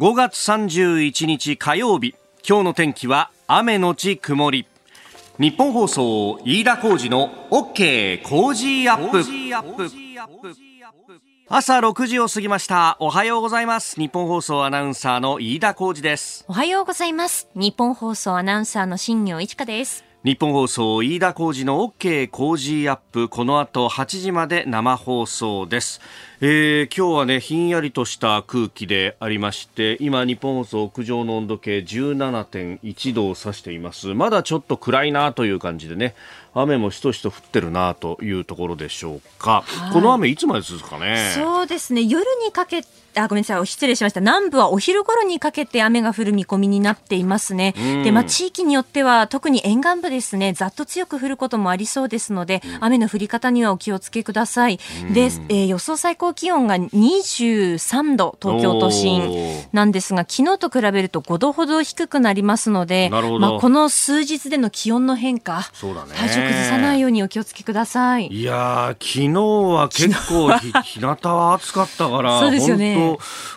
5月31日火曜日。今日の天気は雨のち曇り。日本放送飯田浩二の OK 工事アップ。朝6時を過ぎました。おはようございます。日本放送アナウンサーの飯田浩二です。おはようございます。日本放送アナウンサーの新業一華です。日本放送飯田浩二の OK 工事アップこの後8時まで生放送です、えー、今日はねひんやりとした空気でありまして今日本放送屋上の温度計17.1度を指しています。まだちょっと暗いなという感じでね雨もしとしと降ってるなというところでしょうか、はい、この雨いつまで続くかね？そうですね。夜にかけあごめんなさい。失礼しました。南部はお昼頃にかけて雨が降る見込みになっていますね、でまあ、地域によっては特に沿岸部ですねざっと強く降ることもありそうですので、雨の降り方にはお気をつけください、で、えー、予想最高気温が23度東京都心なんですが昨日と比べると5度ほど低くなりますのでまあ、この数日での気温の変化そうだ、ね、体調崩さないようにお気をつけください。いや昨日は結構 日向は暑かったからそうですよね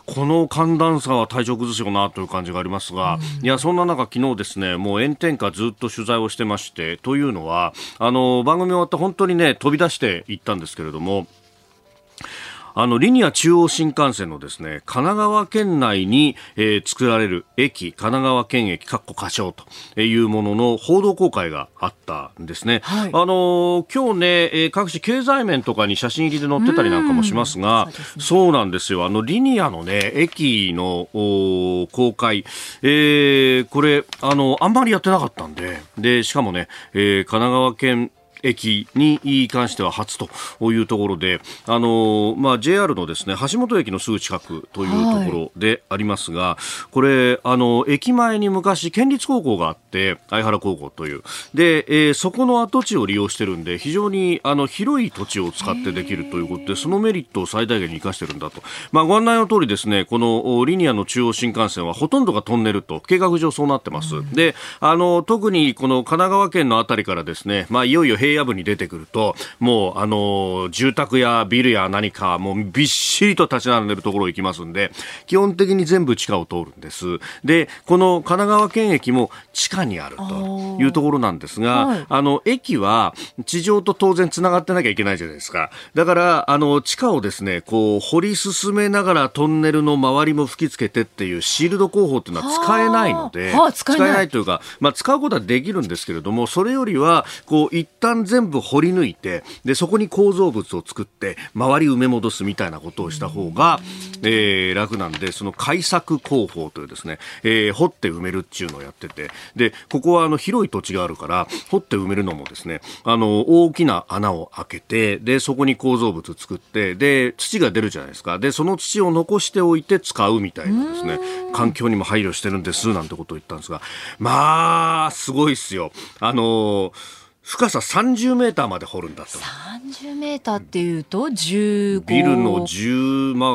この寒暖差は体調崩すよなという感じがありますが、うん、いや、そんな中、昨日ですね、もう炎天下ずっと取材をしてまして、というのは、あの、番組終わって本当にね、飛び出していったんですけれども、あのリニア中央新幹線のですね神奈川県内に、えー、作られる駅神奈川県駅かっこ仮称というものの報道公開があったんですね、はい、あの今日ね、えー、各種経済面とかに写真入りで載ってたりなんかもしますがそう、ね,、なんですよ。あのリニアのね駅の公開、えー、これあのあんまりやってなかったんで。でしかもね、えー、神奈川県駅に関しては初というところで、あのまあ、JR のですね橋本駅のすぐ近くというところでありますが、はい、これあの駅前に昔県立高校があって相原高校というで、えー、そこの跡地を利用してるんで非常にあの広い土地を使ってできるということでそのメリットを最大限に生かしてるんだと、まあ、ご案内の通りですねこのリニアの中央新幹線はほとんどがトンネルと計画上そうなってます。であの特にこの神奈川県のあたりからですね、まあ、いよいよ平野部に出てくると、もう、あの、住宅やビルや何か、もうびっしりと立ち並んでるところ行きますんで、基本的に全部地下を通るんです。で、この神奈川県駅も地下にあるというところなんですが、はい、あの、駅は地上と当然繋がってなきゃいけないじゃないですか。だから、あの、地下をですね、こう、掘り進めながらトンネルの周りも吹き付けてっていうシールド工法っていうのは使えないので、使えないというか、まあ、使うことはできるんですけれども、それよりは、こう、一旦全部掘り抜いてでそこに構造物を作って周り埋め戻すみたいなことをした方が、えー、楽なんでその開削工法というですね、えー、掘って埋めるっていうのをやっててでここはあの広い土地があるから掘って埋めるのもですねあの大きな穴を開けてでそこに構造物作ってで土が出るじゃないですか。でその土を残しておいて使うみたいなですね環境にも配慮してるんですなんてことを言ったんですがまあすごいっすよ。あのー深さ30メーターまで掘るんだと。30メーターっていうと15ビルの10、まあ、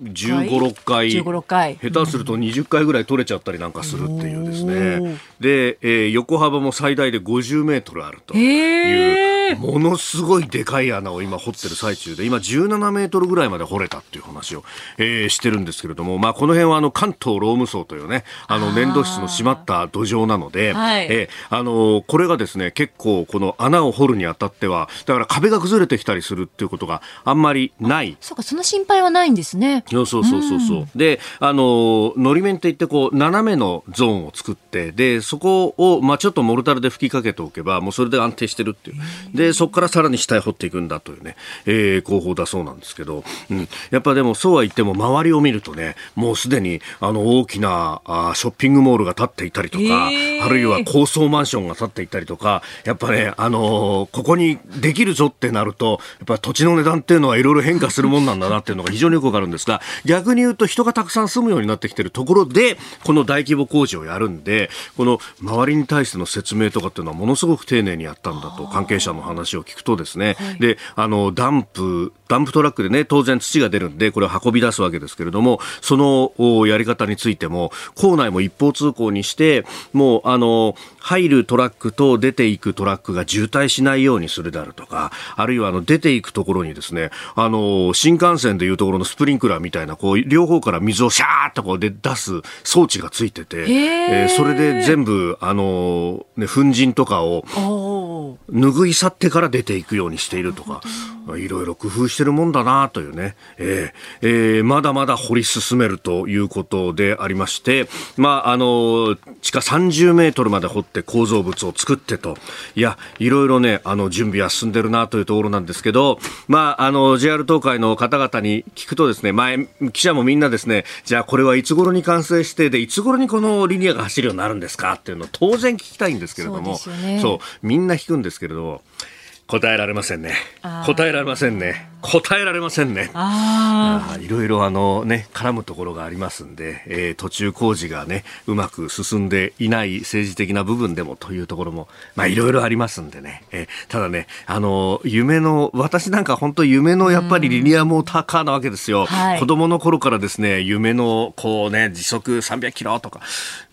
15、6階。15、6階。下手すると20階ぐらい取れちゃったりなんかするっていうですね。で、えー、横幅も最大で50メートルあるという、ものすごいでかい穴を今掘ってる最中で、今17メートルぐらいまで掘れたっていう話を、えー、してるんですけれども、まあこの辺はあの関東ローム層というね、あの粘土質の締まった土壌なので、はい、えー、あのこれがですね、結構この穴を掘るにあたってはだから壁が崩れてきたりするっていうことがあんまりない。そうかその心配はないんですね。そうそうそうそうそう、ん、であののり面っていってこう斜めのゾーンを作ってでそこを、まあ、ちょっとモルタルで吹きかけておけばもうそれで安定してるっていうでそこからさらに下へ掘っていくんだというね、えー、工法だそうなんですけど、うん、やっぱでもそうは言っても周りを見るとねもうすでにあの大きなあショッピングモールが建っていたりとか、えー、あるいは高層マンションが建っていたりとかやっぱねあのここにできるぞってなると、やっぱ土地の値段っていうのはいろいろ変化するもんなんだなっていうのが非常によくわかるんですが、逆に言うと人がたくさん住むようになってきてるところで、この大規模工事をやるんで、この周りに対しての説明とかっていうのはものすごく丁寧にやったんだと、関係者の話を聞くとですね、はい、で、あの、ダンプ、ダンプトラックでね、当然土が出るんで、これを運び出すわけですけれども、そのやり方についても、構内も一方通行にして、もう、あの、入るトラックと出ていくトラックが渋滞しないようにするであるとか、あるいはあの出ていくところにですね、あの、新幹線でいうところのスプリンクラーみたいな、こう、両方から水をシャーっとこうで出す装置がついてて、えー、それで全部、あの、ね、粉塵とかを、拭い去ってから出ていくようにしているとか、いろいろ工夫してるもんだなというね、えーえー、まだまだ掘り進めるということでありまして、まあ、あの、地下30メートルまで掘って構造物を作ってと、いや、いろいろね、あの、準備は進んでるなというところなんですけど、まあ、あの、JR 東海の方々に聞くとですね、前、記者もみんなですね、じゃあこれはいつ頃に完成して、で、いつ頃にこのリニアが走るようになるんですかっていうのを当然聞きたいんですけれども、そう、ね。そう、みんな聞くんですけれど、答えられませんね。答えられませんね。答えられませんね。あいろいろあのね、絡むところがありますんで、えー、途中工事がね、うまく進んでいない政治的な部分でもというところも、まあいろいろありますんでね。えー、ただね、あの、夢の、私なんか本当夢のやっぱりリニアモーターカーなわけですよ。はい、子供の頃からですね、夢のこうね、時速300キロとか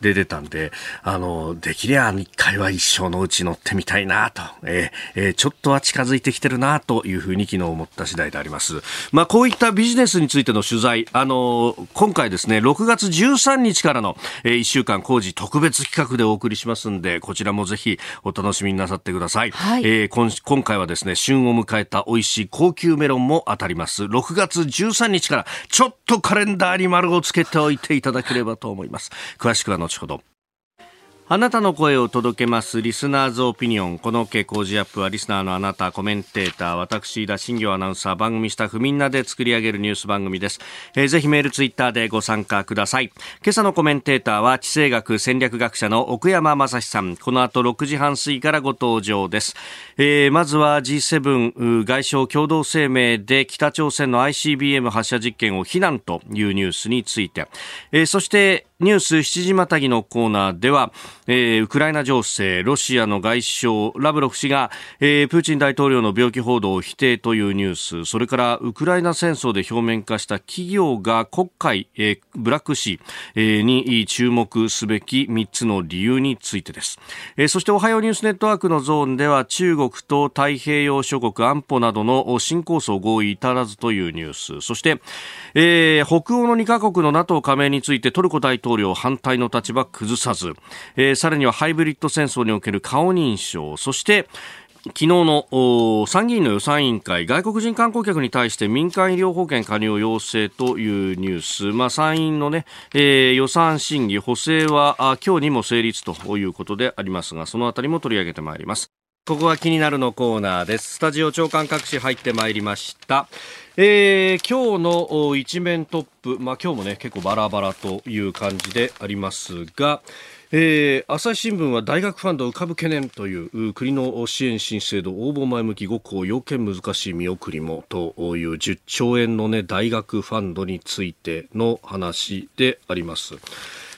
で出たんで、あの、できりゃ一回は一生のうち乗ってみたいなと、えー、えー、ちょっとは近づいてきてるなというふうに昨日思った次第であります。まあ、こういったビジネスについての取材、あの今回ですね、6月13日からの、えー、1週間工事特別企画でお送りしますんで、こちらもぜひお楽しみになさってください。はい、えー、今今回はですね、旬を迎えた美味しい高級メロンも当たります。6月13日からちょっとカレンダーに丸をつけておいていただければと思います。詳しくは後ほど。あなたの声を届けますリスナーズオピニオン。この傾向ジアップはリスナーのあなた、コメンテーター、私、田新行アナウンサー、番組スタッフみんなで作り上げるニュース番組です。えー、ぜひメール、ツイッターでご参加ください。今朝のコメンテーターは地政学戦略学者の奥山正史さん。この後6時半過ぎからご登場です。えー、まずは G7 外相共同声明で北朝鮮の ICBM 発射実験を非難というニュースについて、えー、そしてニュース7時またぎのコーナーでは、えー、ウクライナ情勢、ロシアの外相、ラブロフ氏が、えー、プーチン大統領の病気報道を否定というニュース、それからウクライナ戦争で表面化した企業が国会、えー、ブラック氏、えー、に注目すべき3つの理由についてです。えー、そしておはようニュースネットワークのゾーンでは中国と太平洋諸国安保などの新構想合意至らずというニュース、そして、えー、北欧の2カ国の NATO 加盟についてトルコ大統領領反対の立場崩さず、えー、さらにはハイブリッド戦争における顔認証そして昨日の参議院の予算委員会外国人観光客に対して民間医療保険加入を要請というニュース、まあ、参院のね、えー、予算審議補正は今日にも成立ということでありますがそのあたりも取り上げてまいります。ここは気になるのコーナーです。スタジオ長官各紙入ってまいりました。えー、今日の一面トップ、まあ、今日もね結構バラバラという感じでありますが、えー、朝日新聞は大学ファンド浮かぶ懸念という国の支援新制度応募前向き5校要件難しい見送りもという10兆円の、ね、大学ファンドについての話であります。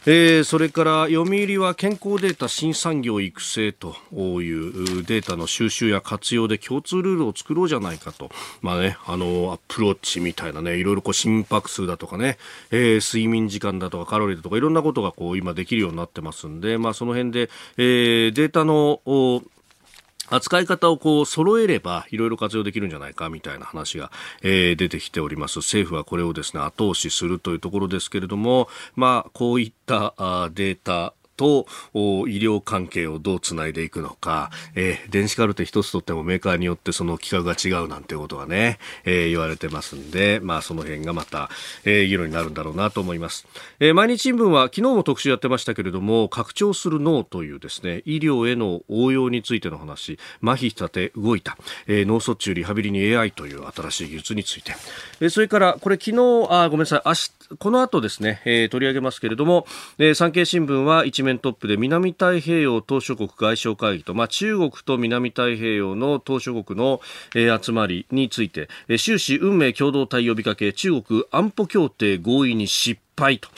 えー、それから読売は健康データ新産業育成というデータの収集や活用で共通ルールを作ろうじゃないかと、まあね、あのアプローチみたいなねいろいろこう心拍数だとかね、えー、睡眠時間だとかカロリーだとかいろんなことがこう今できるようになってますんで、まあ、その辺で、えー、データの扱い方をこう揃えればいろいろ活用できるんじゃないかみたいな話が、えー、出てきております。政府はこれをですね後押しするというところですけれども、まあこういったあデータと医療関係をどうつないでいくのか、えー、電子カルテ一つとってもメーカーによってその規格が違うなんてことがね、えー、言われてますんで、まあその辺がまた、えー、議論になるんだろうなと思います。えー、毎日新聞は昨日も特集やってましたけれども、拡張する脳というですね、医療への応用についての話、麻痺したて動いた、えー、脳卒中リハビリに AI という新しい技術について、えー、それからこれ昨日、あ、ごめんなさい、明日、この後ですね、えー、取り上げますけれども、えー、産経新聞は一面トップで南太平洋島諸国外相会議と、まあ、中国と南太平洋の島諸国の、えー、集まりについて、えー、終始運命共同体呼びかけ中国安保協定合意に失敗と。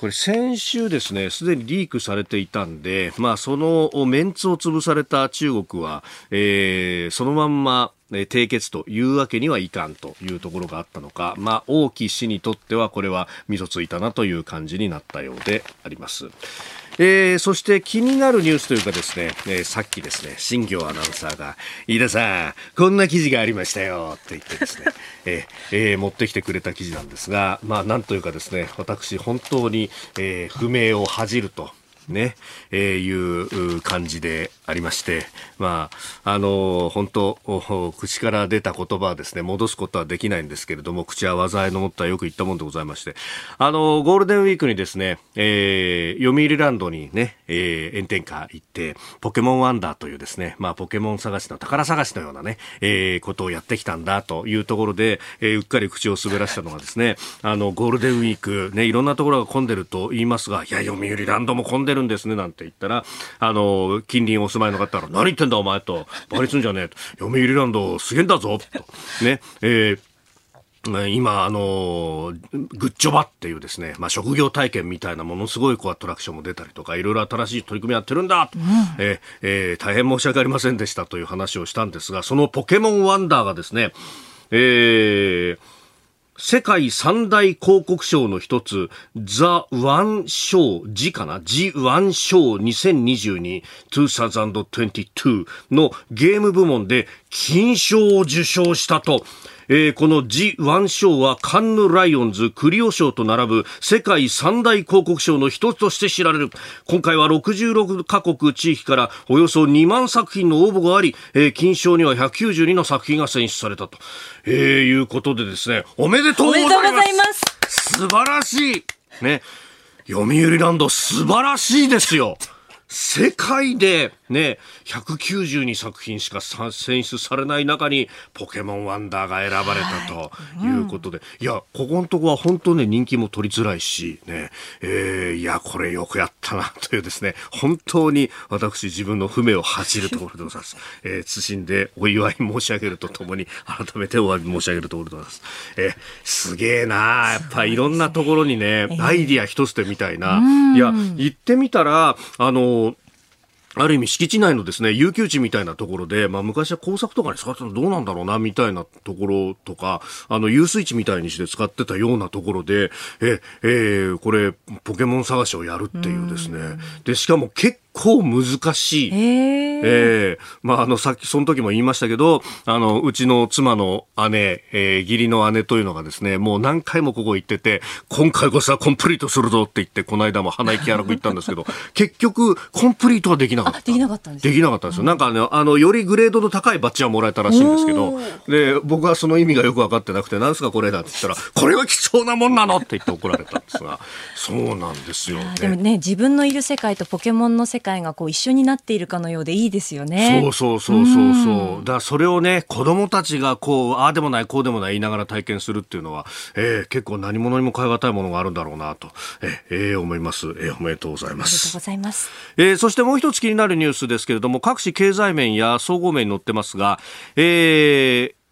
これ先週ですね、すでにリークされていたんで、まあそのメンツを潰された中国は、えー、そのまんま、締結というわけにはいかんというところがあったのか、まあ、王毅氏にとってはこれはみそついたなという感じになったようであります。えー、そして気になるニュースというかですね、えー、さっきですね、新業アナウンサーが、飯田さん、こんな記事がありましたよって言ってですね、えーえー、持ってきてくれた記事なんですが、まあ、なんというかですね、私、本当に、えー、不明を恥じると。ね、えー、いう感じでありまして、まあ、あの、本当、口から出た言葉はですね、戻すことはできないんですけれども、口は災いのもったよく言ったもんでございまして、あの、ゴールデンウィークにですね、えー、読売ランドにね、えー、炎天下行って、ポケモンワンダーというですね、まあ、ポケモン探しの宝探しのようなね、えー、ことをやってきたんだというところで、えー、うっかり口を滑らしたのがですね、あの、ゴールデンウィーク、ね、いろんなところが混んでると言いますが、いや、読売ランドも混んでるんですね、なんて言ったら、あの、近隣お住まいの方ら、何言ってんだお前と、バカにすんじゃねえと、読売ランドすげえんだぞ、と、ね、えー今、あの、グッジョバっていうですね、まあ、職業体験みたいなものすごいこうアトラクションも出たりとか、いろいろ新しい取り組みやってるんだ、うん、ええー、大変申し訳ありませんでしたという話をしたんですが、そのポケモンワンダーがですね、えー、世界三大広告賞の一つ、ザ・ワン・ショー、ジかなジ・ワン・ショー2022、2022のゲーム部門で金賞を受賞したと、えー、このジ・ワン賞はカンヌ・ライオンズ、クリオ賞と並ぶ世界三大広告賞の一つとして知られる。今回は66カ国地域からおよそ2万作品の応募があり、えー、金賞には192の作品が選出されたと、えー、いうことでですね、おめでとうございます。素晴らしい。ね。読売ランド素晴らしいですよ。世界でね、192作品しか選出されない中にポケモンワンダーが選ばれたとい。うことで、はいうん、いや、ここのとこは本当ね、人気も取りづらいし、ね、えー、いや、これよくやったなというですね、本当に私自分の不明を恥じるところでございます。えー、謹んでお祝い申し上げるとともに、改めてお詫び申し上げるところでございます。えー、すげえなやっぱいろんなところにね、アイディア一つでみたいな、いや、言ってみたら、あの、ある意味敷地内のですね、遊休地みたいなところで、まあ昔は工作とかに使ってたのどうなんだろうな、みたいなところとか、あの、遊水地みたいにして使ってたようなところで、え、えー、これ、ポケモン探しをやるっていうですね。で、しかも結構難しい。ええー、まあ、あの、さっき、その時も言いましたけど、あの、うちの妻の姉、えー、義理の姉というのがですね、もう何回もここ行ってて、今回こそはコンプリートするぞって言って、この間も鼻息荒く行ったんですけど、結局、コンプリートはできなかった。できなかったんですできなかったんですよ。なんかね、あの、よりグレードの高いバッジはもらえたらしいんですけど、で、僕はその意味がよく分かってなくて、なんすかこれだって言ったら、これは貴重なもんなのって言って怒られたんですが、そうなんですよ、ね、でもね、自分のいる世界とポケモンの世界がこう一緒になっているかのようでいいですよね。そうそうそうそうそう。だそれをね、子供たちがこう、ああでもない、こうでもない言いながら体験するっていうのは、えー、結構何者にも代え難いものがあるんだろうなと、えー、えー、思います。えー、おめでとうございます。ありがとうございます。えー、そしてもう一つ気になるニュースですけれども、各種経済面や総合面に載ってますが、えー、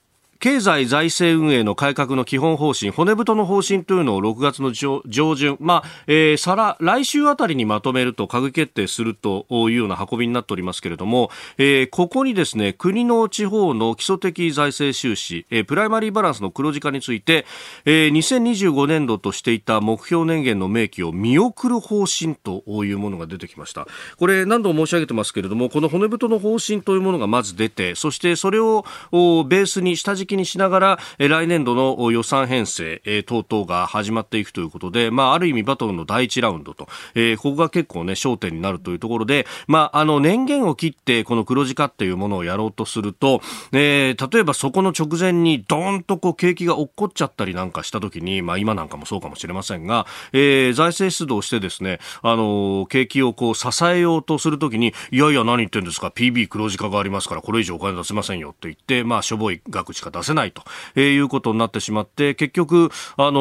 経済財政運営の改革の基本方針、骨太の方針というのを6月の上旬、まあ、えー、さら、来週あたりにまとめると閣議決定するというような運びになっておりますけれども、えー、ここにですね、国の地方の基礎的財政収支、えー、プライマリーバランスの黒字化について、えー、2025年度としていた目標年限の明記を見送る方針というものが出てきました。これ何度も申し上げてますけれども、この骨太の方針というものがまず出て、そしてそれをベースに下敷きにしながら、え来年度の予算編成、え等々が始まっていくということで、まあ、ある意味バトルの第一ラウンドと、えここが結構ね、焦点になるというところで、まあ、あの、年限を切って、この黒字化っていうものをやろうとすると、えー、例えばそこの直前にドーンとこう景気が落っこっちゃったりなんかした時に、まあ、今なんかもそうかもしれませんが、えー、財政出動してですね、あの、景気をこう支えようとするときに、いやいや何言ってんですか、PB 黒字化がありますから、これ以上お金出せませんよって言って、まあ、しょぼい額しか出せないと、えー、いうことになってしまって、結局、あの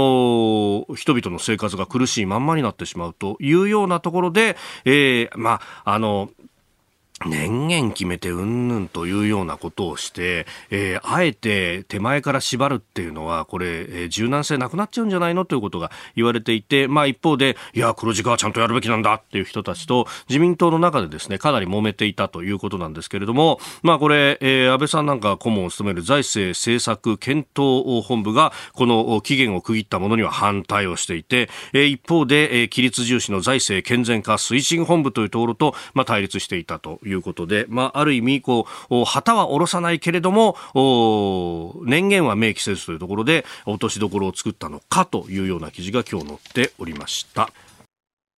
ー、人々の生活が苦しいまんまになってしまうというようなところで、えー、まあ、あの年限決めてうんぬんというようなことをして、えー、あえて手前から縛るっていうのは、これ、えー、柔軟性なくなっちゃうんじゃないのということが言われていて、まあ一方で、いや、黒字化はちゃんとやるべきなんだっていう人たちと、自民党の中でですね、かなり揉めていたということなんですけれども、まあこれ、えー、安倍さんなんか顧問を務める財政政策検討本部が、この期限を区切ったものには反対をしていて、えー、一方で、えー、規律重視の財政健全化推進本部というところと、まあ対立していたといういうことで、まあ、ある意味、こう、旗は下ろさないけれども、年限は明記せずというところで、落としどころを作ったのかというような記事が今日載っておりました。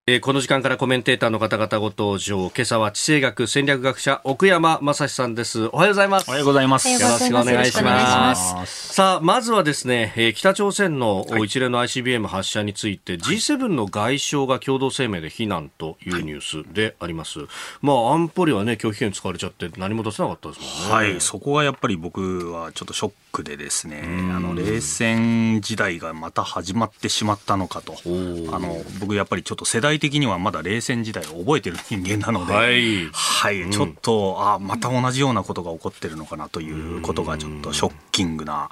えー、この時間からコメンテーターの方々ご登場。今朝は地政学戦略学者奥山正史さんです。おはようございます。おはようございます。よろしくお願いします。さあ、まずはですね、えー、北朝鮮の一連の ICBM 発射について、はい、G7 の外相が共同声明で非難というニュースであります。はい、まあ、安保理はね、拒否権使われちゃって何も出せなかったですもんね。はい、そこがやっぱり僕はちょっとショックでですね、あの冷戦時代がまた始まってしまったのかと。あの僕やっぱりちょっと世代的にはまだ冷戦時代を覚えてる人間なので、はい、はい、ちょっと、あまた同じようなことが起こってるのかなということがちょっとショッキングな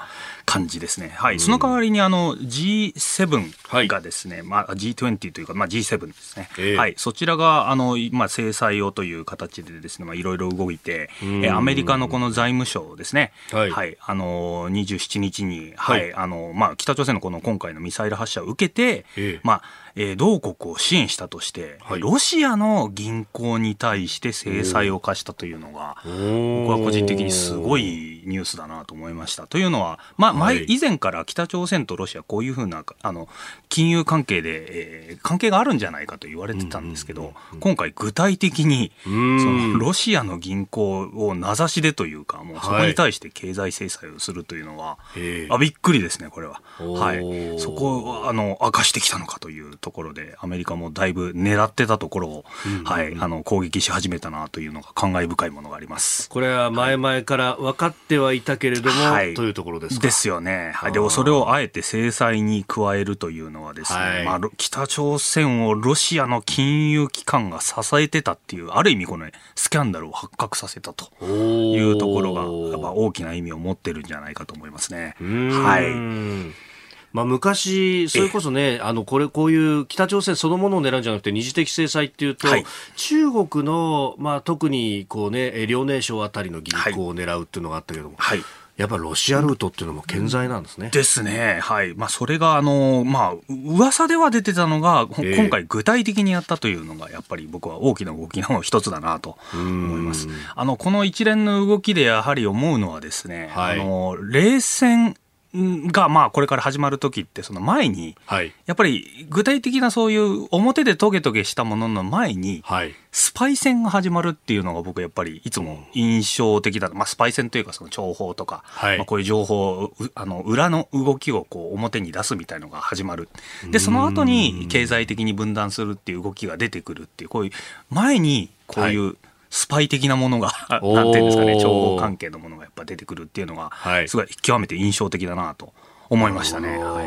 感じですね。はい、その代わりにあの G7 がですね、はい、まあ G20 というかまあ G7 ですね。えー、はい、そちらがあのまあ制裁をという形でですね、まあいろいろ動いて、えアメリカのこの財務省ですね。はい、はい、あの27日にはい、あのまあ北朝鮮のこの今回のミサイル発射を受けて、えー、まあえー、同国を支援したとして、はい、ロシアの銀行に対して制裁を科したというのが、僕は個人的にすごいニュースだなと思いました。というのは、まあ、前、以前から北朝鮮とロシア、こういうふうな、あの、金融関係で、えー、関係があるんじゃないかと言われてたんですけど、今回具体的に、その、ロシアの銀行を名指しでというか、もうそこに対して経済制裁をするというのは、はい、あ、びっくりですね、これは。はい。そこを、あの、明かしてきたのかというところで、アメリカもだいぶ狙ってたところを、はい、あの、攻撃し始めたなというのが感慨深いものがあります。これは前々から分かってはいたけれども、はい、というところですか？ですよね。はい。でもそれをあえて制裁に加えるというのはですね、はい、まあ、北朝鮮をロシアの金融機関が支えてたっていう、ある意味この、ね、スキャンダルを発覚させたというところが、やっぱ大きな意味を持ってるんじゃないかと思いますね。はい。まあ、昔、それこそね、あの、これ、こういう北朝鮮そのものを狙うんじゃなくて、二次的制裁っていうと、はい、中国の、まあ、特に、こうね、遼寧省あたりの銀行を狙うっていうのがあったけども、はい、やっぱロシアルートっていうのも健在なんですね。ですね。はい。まあ、それが、あの、まあ、噂では出てたのが、えー、今回具体的にやったというのが、やっぱり僕は大きな動きの一つだなと思います。あの、この一連の動きでやはり思うのはですね、はい、あの、冷戦が、まあ、これから始まる時って、その前に、はい、やっぱり具体的なそういう表でトゲトゲしたものの前に、はい、スパイ戦が始まるっていうのが僕やっぱりいつも印象的だ。まあ、スパイ戦というかその情報とか、はい、まあ、こういう情報、あの、裏の動きをこう表に出すみたいのが始まる。で、その後に経済的に分断するっていう動きが出てくるっていう、こういう前にこういう、はいスパイ的なものが なんていうんですかね、情報関係のものがやっぱ出てくるっていうのが、すごい極めて印象的だなと思いましたね。はい、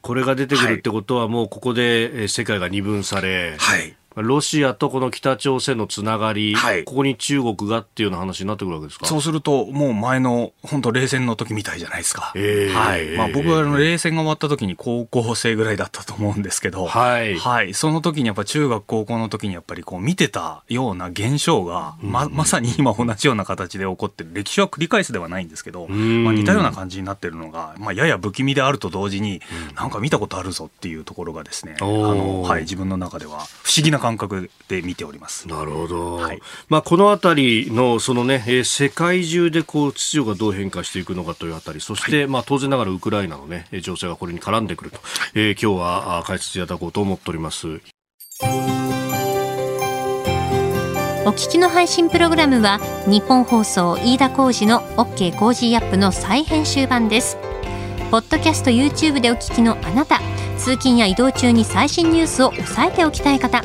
これが出てくるってことは、もうここで世界が二分され、はい、ロシアとこの北朝鮮のつながり、はい、ここに中国がっていうような話になってくるわけですか？そうすると、もう前の本当、冷戦の時みたいじゃないですか。えー、はい。まあ、僕はあの冷戦が終わった時に高校生ぐらいだったと思うんですけど、はい、はい、その時にやっぱ中学、高校の時にやっぱりこう見てたような現象が、ままさに今同じような形で起こってる、歴史は繰り返すではないんですけど、まあ、似たような感じになってるのが、まあ、やや不気味であると同時に、なんか見たことあるぞっていうところがですね、あのはい、自分の中では不思議な感覚で見ております。なるほど。はい、まあこのあたりのそのね、えー、世界中でこう秩序がどう変化していくのかというあたり、そして、はい、まあ当然ながらウクライナのね情勢がこれに絡んでくると、えー、今日は解説いただこうと思っております。お聞きの配信プログラムは日本放送飯田浩司の OK コージーアップの再編集版です。ポッドキャスト YouTube でお聞きのあなた、通勤や移動中に最新ニュースを押さえておきたい方。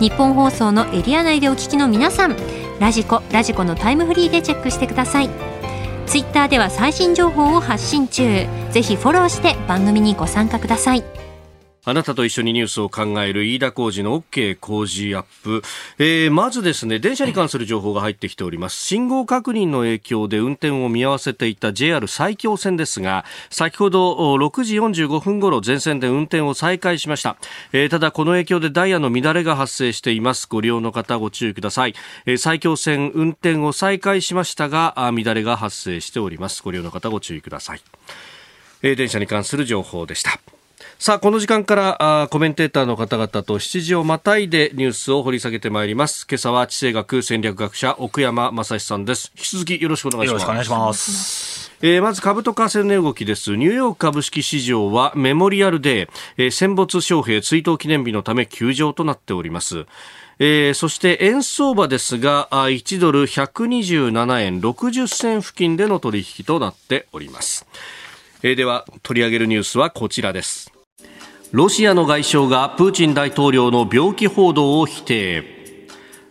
日本放送のエリア内でお聞きの皆さんラジコラジコのタイムフリーでチェックしてください。ツイッターでは最新情報を発信中。ぜひフォローして番組にご参加ください。あなたと一緒にニュースを考える飯田浩二の OK 工事アップ、えー、まずですね電車に関する情報が入ってきております。信号確認の影響で運転を見合わせていた JR 埼京線ですが先ほど6時45分ごろ全線で運転を再開しました、えー、ただこの影響でダイヤの乱れが発生しています。ご利用の方ご注意ください、えー、埼京線運転を再開しましたが乱れが発生しております。ご利用の方ご注意ください、えー、電車に関する情報でした。さあ、この時間からあコメンテーターの方々と7時をまたいでニュースを掘り下げてまいります。今朝は地政学戦略学者奥山正史さんです。引き続きよろしくお願いします。よろしくお願いします。えー、まず株と為替の動きです。ニューヨーク株式市場はメモリアルデー、えー、戦没将兵追悼記念日のため休場となっております。えー、そして円相場ですが1ドル127円60銭付近での取引となっております、えー、では取り上げるニュースはこちらですロシアの外相がプーチン大統領の病気報道を否定。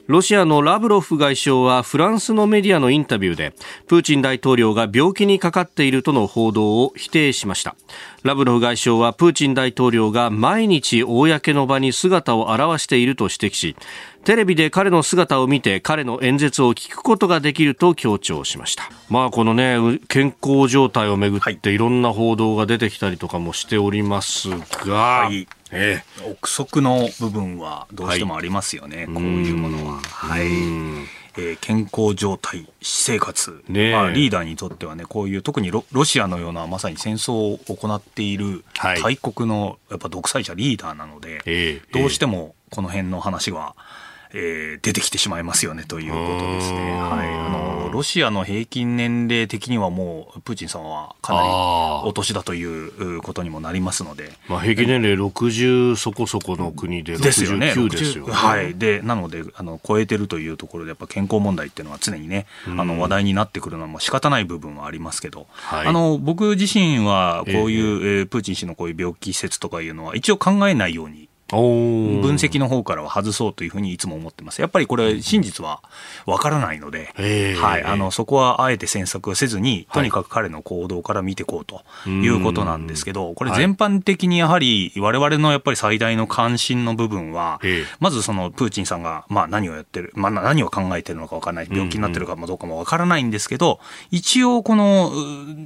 ロシアのラブロフ外相はフランスのメディアのインタビューでプーチン大統領が病気にかかっているとの報道を否定しました。ラブロフ外相はプーチン大統領が毎日公の場に姿を現していると指摘しテレビで彼の姿を見て彼の演説を聞くことができると強調しました。まあこのね健康状態をめぐっていろんな報道が出てきたりとかもしておりますが、はい、ええ、憶測の部分はどうしてもありますよね、はい、こういうものは。はい。えー、健康状態、私生活、ねまあ、リーダーにとってはね、こういう特にロロシアのようなまさに戦争を行っている大国のやっぱ独裁者リーダーなので、はい、どうしてもこの辺の話は、えー、出てきてしまいますよねということですね。はい、あのロシアの平均年齢的にはもうプーチンさんはかなりお年だということにもなりますので、まあ、平均年齢60そこそこの国で69ですよね。ですよ。ねはい、でなのであの超えてるというところでやっぱ健康問題っていうのは常にねあの話題になってくるのは仕方ない部分はありますけど、はい、あの僕自身はこういう、えー、プーチン氏のこういう病気説とかいうのは一応考えないように分析の方からは外そうというふうにいつも思ってます。やっぱりこれ真実はわからないので、はい、あのそこはあえて詮索せずに、とにかく彼の行動から見ていこうということなんですけど、これ全般的にやはり我々のやっぱり最大の関心の部分は、まずそのプーチンさんがまあ何をやってる、まあ何を考えてるのかわからない、病気になってるかどうかもわからないんですけど、一応この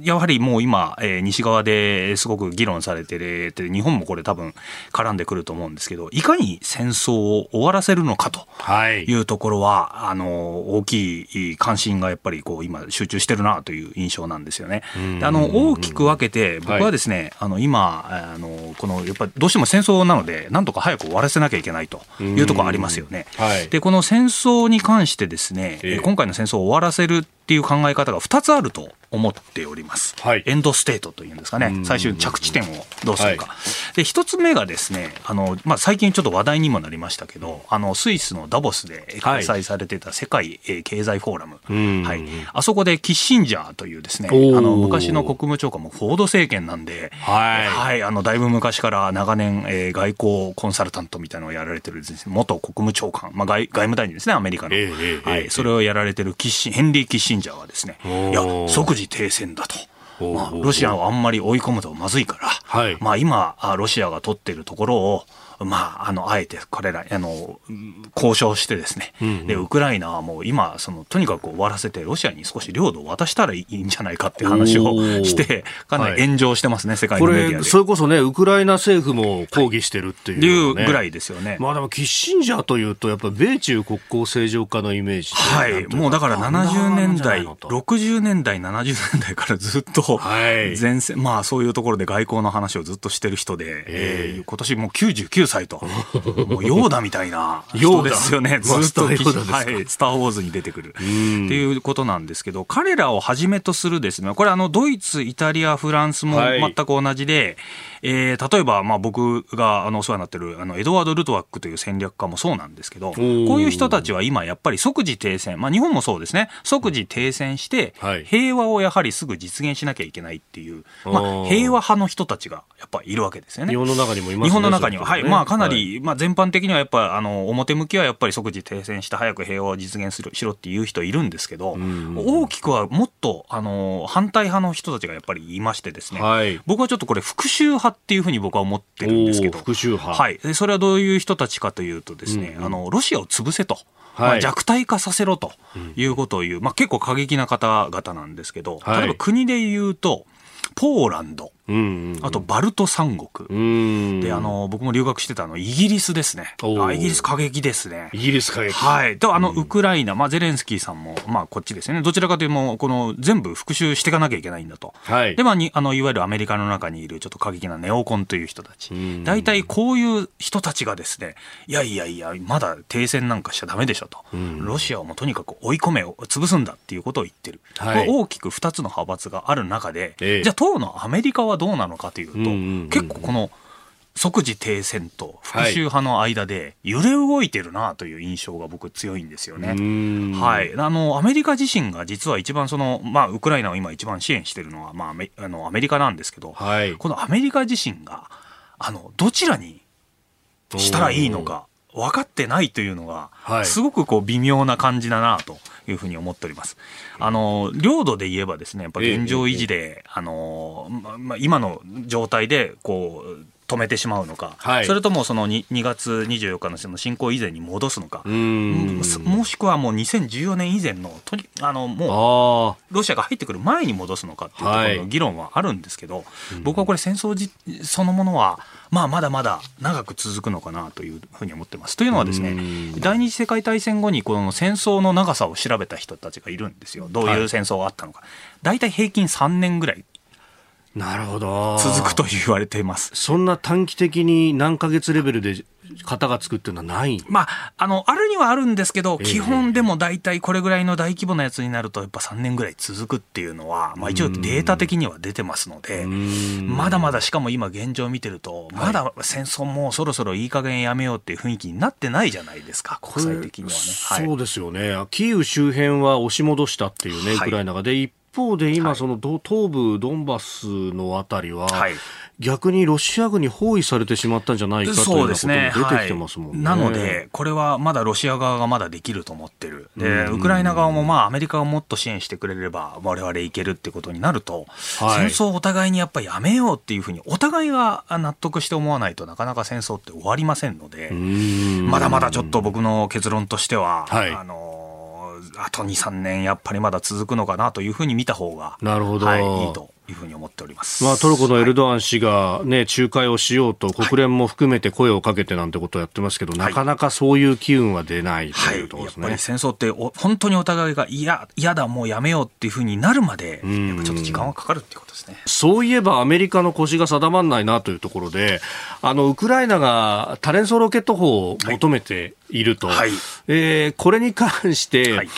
やはりもう今、えー、西側ですごく議論されてる日本もこれ多分絡んでくると思うんんですけど、いかに戦争を終わらせるのかとい。うところは、はい、あの大きい関心がやっぱりこう今、集中してるなという印象なんですよね。あの大きく分けて、僕はですね、はい、あの今あの、このやっぱりどうしても戦争なので、なんとか早く終わらせなきゃいけないというところありますよね。はい、でこの戦争に関してですね、えー、今回の戦争を終わらせるっていう考え方が2つあると思っております、はい、エンドステートというんですかね、最終着地点をどうするか、はい、で一つ目がですねあの、まあ、最近ちょっと話題にもなりましたけど、あのスイスのダボスで開催されてた世界経済フォーラム、はい、あそこでキッシンジャーというですね、あの昔の国務長官もフォード政権なんで、はい。はい、あのだいぶ昔から長年、えー、外交コンサルタントみたいなのをやられてるです、ね、元国務長官、まあ、外外務大臣ですね、アメリカの、えー、はい、それをやられてるキッシンヘンリー・キッシンジャーはですね、いや、即時停戦だと。まあ、ロシアをあんまり追い込むとまずいから、はい、まあ、今、ロシアが取っているところを、まあ、あの、あえて彼ら、あの、交渉してですね、うんうん、で、ウクライナはもう今、その、とにかく終わらせて、ロシアに少し領土を渡したらいいんじゃないかっていう話をして、かなり炎上してますね、はい、世界のメディアで。これ、それこそね、ウクライナ政府も抗議してるっていう、ね、い。うぐらいですよね。まあでも、キッシンジャーというと、やっぱ米中国交正常化のイメージ。はい。もうだから70年代、60年代、70年代からずっと、前線、まあそういうところで外交の話をずっとしてる人で、えー、今年もう99歳と。もうヨーダみたいな 人ですよね。ずっと、はい、スター・ウォーズに出てくる。っていうことなんですけど、彼らをはじめとするですね、これあの、ドイツ、イタリア、フランスも全く同じで、はいえー、例えば、まあ、僕があのお世話になってるあのエドワード・ルトワックという戦略家もそうなんですけど、こういう人たちは今やっぱり即時停戦、まあ、日本もそうですね、即時停戦して、平和をやはりすぐ実現しなきゃいけないっていう、まあ、平和派の人たちがやっぱりいるわけですよね。日本の中にもいますね。日本の中には、はい、まあ、かなり、まあ、全般的にはやっぱあの表向きはやっぱり即時停戦して早く平和を実現するしろっていう人いるんですけど、大きくはもっとあの反対派の人たちがやっぱりいましてですね、はい、僕はちょっとこれ復讐派っていうふうに僕は思ってるんですけど、復讐派。はい。それはどういう人たちかというとですね、うんうん、あの、ロシアを潰せと。はい、まあ、弱体化させろということを言う、まあ、結構過激な方々なんですけど、例えば国で言うと、ポーランド、うんうんうん、あとバルト三国。で、あの、僕も留学してたの、イギリスですね。あイギリス過激ですね。イギリス過激。はい。と、あの、ウクライナ、まあ、ゼレンスキーさんも、まあ、こっちですね。どちらかというと、この、全部復讐していかなきゃいけないんだと。はい。で、まあ、に、あの、いわゆるアメリカの中にいる、ちょっと過激なネオコンという人たち。大体、こういう人たちがですね、いやいやいや、まだ停戦なんかしちゃダメでしょと。ロシアをもとにかく追い込め、潰すんだっていうことを言ってる。はい。大きく2つの派閥がある中で、えじゃあ、当のアメリカはどうなのかというと、結構この即時停戦と復讐派の間で揺れ動いてるなという印象が僕強いんですよね。はい。あの、アメリカ自身が実は一番その、まあ、ウクライナを今一番支援してるのは、まあ、あのアメリカなんですけど、はい、このアメリカ自身が、あの、どちらにしたらいいのか分かってないというのが、すごくこう微妙な感じだなと。いうふうに思っております。あの、領土で言えばですね、やっぱ現状維持で、あの、まあ、今の状態で、こう、止めてしまうのか、はい、それともその 2, 2月24日のその侵攻以前に戻すのか、もしくはもう2014年以前のとにあのもうロシアが入ってくる前に戻すのかっていうところの議論はあるんですけど、はい、僕はこれ戦争じそのものは、まあ、まだまだ長く続くのかなというふうに思ってます。というのはですね第二次世界大戦後にこの戦争の長さを調べた人たちがいるんですよ。どういう戦争があったのか。大体平均3年ぐらいなるほど。続くと言われています。そんな短期的に何ヶ月レベルで型がつくっていうのはない？まあ、あの、あるにはあるんですけど、えー、基本でも大体これぐらいの大規模なやつになると、やっぱ3年ぐらい続くっていうのは、まあ一応データ的には出てますので、まだまだしかも今現状見てると、まだ戦争もそろそろいい加減やめようっていう雰囲気になってないじゃないですか、国際的にはね。はい、そうですよね。キーウ周辺は押し戻したっていうね、ウクライナが。で、一方で今、その東部ドンバスのあたりは、はい、逆にロシア軍に包囲されてしまったんじゃないかということも出てきてますもんね。ねはい、なので、これはまだロシア側がまだできると思ってる。で、ウクライナ側もまあアメリカがもっと支援してくれれば我々いけるってことになると、はい、戦争をお互いにやっぱりやめようっていうふうにお互いが納得して思わないとなかなか戦争って終わりませんので、まだまだちょっと僕の結論としては、はい、あの、あと2、3年やっぱりまだ続くのかなというふうに見た方が、なるほど、はい、いいというふうに思っております、まあ、トルコのエルドアン氏が、ね、仲介をしようと国連も含めて声をかけてなんてことをやってますけど、はい、なかなかそういう機運は出ないというところですね、はい、やっぱり戦争って本当にお互いが嫌嫌だもうやめようっていうふうになるまでやっぱちょっと時間はかかるっていうことですね。そういえばアメリカの腰が定まらないなというところであのウクライナが多連装ロケット砲を求めていると、はい、えー、これに関して、はい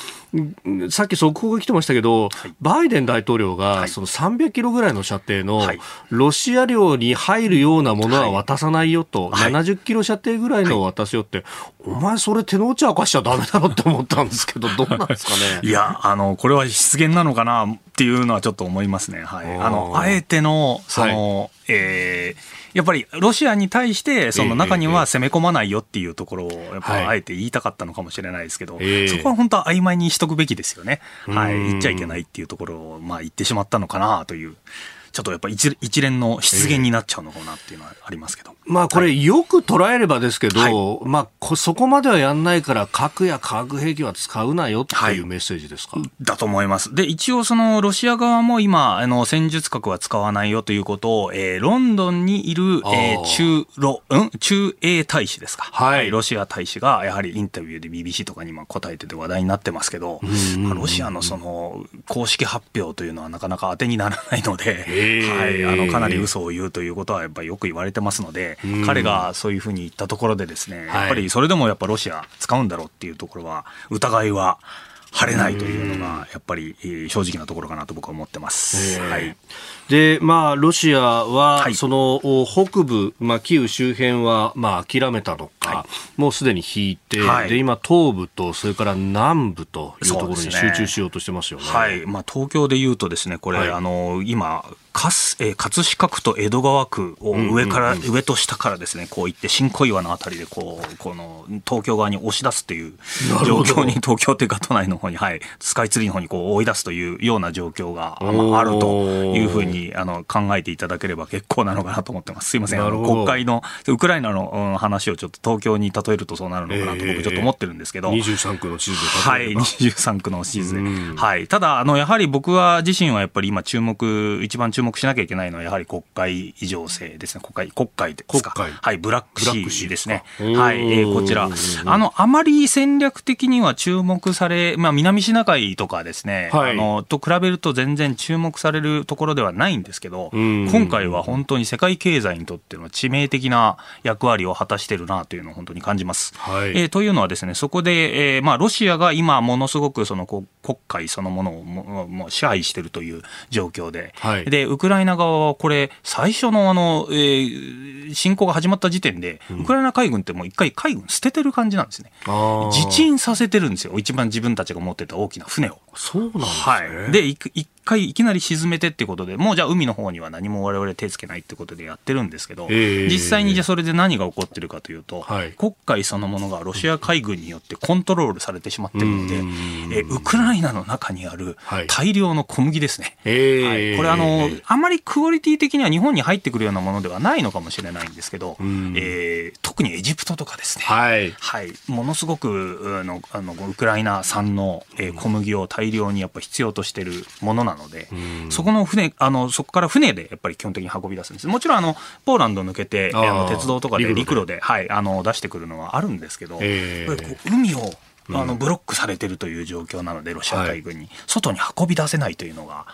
さっき速報が来てましたけど、はい、バイデン大統領がその300キロぐらいの射程のロシア領に入るようなものは渡さないよと、はい、70キロ射程ぐらいのを渡すよって、お前それ手の内明かしちゃだめだろって思ったんですけど、どうなんですかね。いや、あの、これは失言なのかなっていうのはちょっと思いますね。はい。あの、あえての、その、はい、えーやっぱりロシアに対して、その中には攻め込まないよっていうところを、やっぱあえて言いたかったのかもしれないですけど、そこは本当は曖昧にしとくべきですよね。はい。言っちゃいけないっていうところを、まあ言ってしまったのかなという。ちょっとやっぱ一一連の失言になっちゃうのかなっていうのはありますけど。まあこれ、よく捉えればですけど、はい、まあそこまではやんないから、核や化学兵器は使うなよっていうメッセージですか、はい、だと思います。で、一応、そのロシア側も今、あの戦術核は使わないよということを、えー、ロンドンにいる、えー、中ロ、うん？中英大使ですか、はい、ロシア大使がやはりインタビューで BBC とかにま答えてて話題になってますけど、まあ、ロシアのその公式発表というのはなかなか当てにならないので、はい、あのかなり嘘を言うということはやっぱりよく言われてますので、彼がそういうふうに言ったところでですね、やっぱりそれでもやっぱロシア使うんだろうっていうところは疑いは晴れないというのが、やっぱり正直なところかなと僕は思ってます。はい、で、まあ、ロシアは、はい、その北部、まあ、キーウ周辺は、まあ、諦めたのか、はい、もうすでに引いて、はい、で、今、東部と、それから南部というところに集中しようとしてますよね。ねはい。まあ、東京でいうとですね、これ、あの、今、かす、えー、葛飾区と江戸川区を上から、うんうんうん、上と下からですね、こういって新小岩のあたりで、こう、この、東京側に押し出すという状況に、東京というか都内の方に、はい、スカイツリーの方にこう追い出すというような状況が、まあ、あるというふうに、あの、考えていただければ結構なのかなと思ってます。すいません。国会の、ウクライナの話をちょっと東京に例えるとそうなるのかなと僕ちょっと思ってるんですけど。えー、23区の地図ではい、23区の地図で。はい。ただ、あの、やはり僕は自身はやっぱり今注目、一番注目しなきゃいけないのはやはり国会異常性ですね。国会、国会ですか。はい、ブラックシーですね。はい、えー、こちら。あの、あまり戦略的には注目され、まあ、南シナ海とかですね、はい、あの、と比べると全然注目されるところではないんですけど、今回は本当に世界経済にとっての致命的な役割を果たしているなというのを本当に感じます。はい、えー、というのはですね、そこで、えー、まあ、ロシアが今ものすごくその国会そのものをもも支配しているという状況で、はい、で、ウクライナ側はこれ、最初のあの、えー、侵攻が始まった時点で、ウクライナ海軍ってもう一回海軍捨ててる感じなんですね。自沈させてるんですよ。一番自分たちが持ってた大きな船を。そうなんですね。はい。で、一回いきなり沈めてってことで、もうじゃあ海の方には何も我々手つけないってことでやってるんですけど、え。ー、実際にじゃあそれで何が起こってるかというと、はい、黒海そのものがロシア海軍によってコントロールされてしまってるので、えウクライナの中にある大量の小麦ですね。はい、はい、これあの、あまりクオリティ的には日本に入ってくるようなものではないのかもしれないんですけど、えー、特にエジプトとかですね、はい、はい、ものすごくあのあのウクライナ産の、え小麦を大量にやっぱ必要としているものなので、そこの船、あの、そこから船でやっぱり基本的に運び出すんです。もちろん、あの、ポーランド抜けて、あの鉄道とかで陸路で、はい、あの、出してくるのはあるんですけど、えー、海をあのブロックされてるという状況なので、ロシア海軍に、外に運び出せないというのが、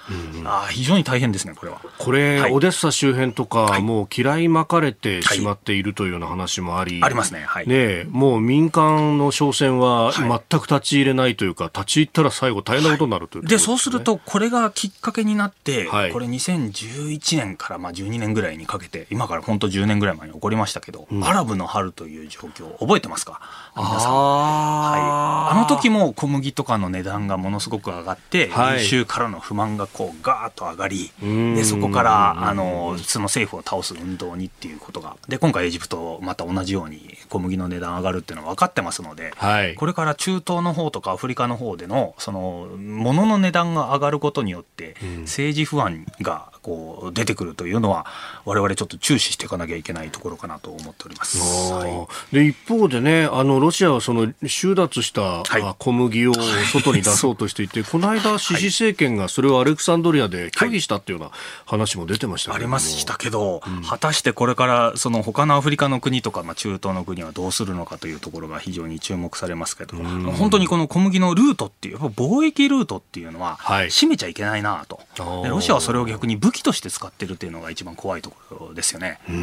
あ非常に大変ですね、これは。これ、はい、オデッサ周辺とか、もう嫌いまかれてしまっているというような話もあり、ありますね、はい、ねもう民間の商船は全く立ち入れないというか、立ち入ったら最後、大変なことになるという、ね、でそうすると、これがきっかけになって、これ、2011年からまあ12年ぐらいにかけて、今から本当10年ぐらい前に起こりましたけど、うん、アラブの春という状況、覚えてますか、皆さん。はい。あの時も小麦とかの値段がものすごく上がって、はい、民衆からの不満がこうガーッと上がり、でそこからあのその政府を倒す運動にっていうことが、で今回エジプトまた同じように小麦の値段上がるっていうのは分かってますので、はい、これから中東の方とかアフリカの方でのその物の値段が上がることによって、政治不安がこう出てくるというのは我々ちょっと注視していかなきゃいけないところかなと思っております。はい、で一方でねあのロシアはその収奪した小麦を外に出そうとしていて、この間シシ政権がそれをアレクサンドリアで拒否したっていうような話も出てました、ありましたけど、うん、果たしてこれからその他のアフリカの国とか、まあ、中東の国はどうするのかというところが非常に注目されますけど、本当にこの小麦のルートっていう貿易ルートっていうのは閉めちゃいけないなと、はい、ロシアはそれを逆に武武器として使ってるっていうのが一番怖いところですよね。はい、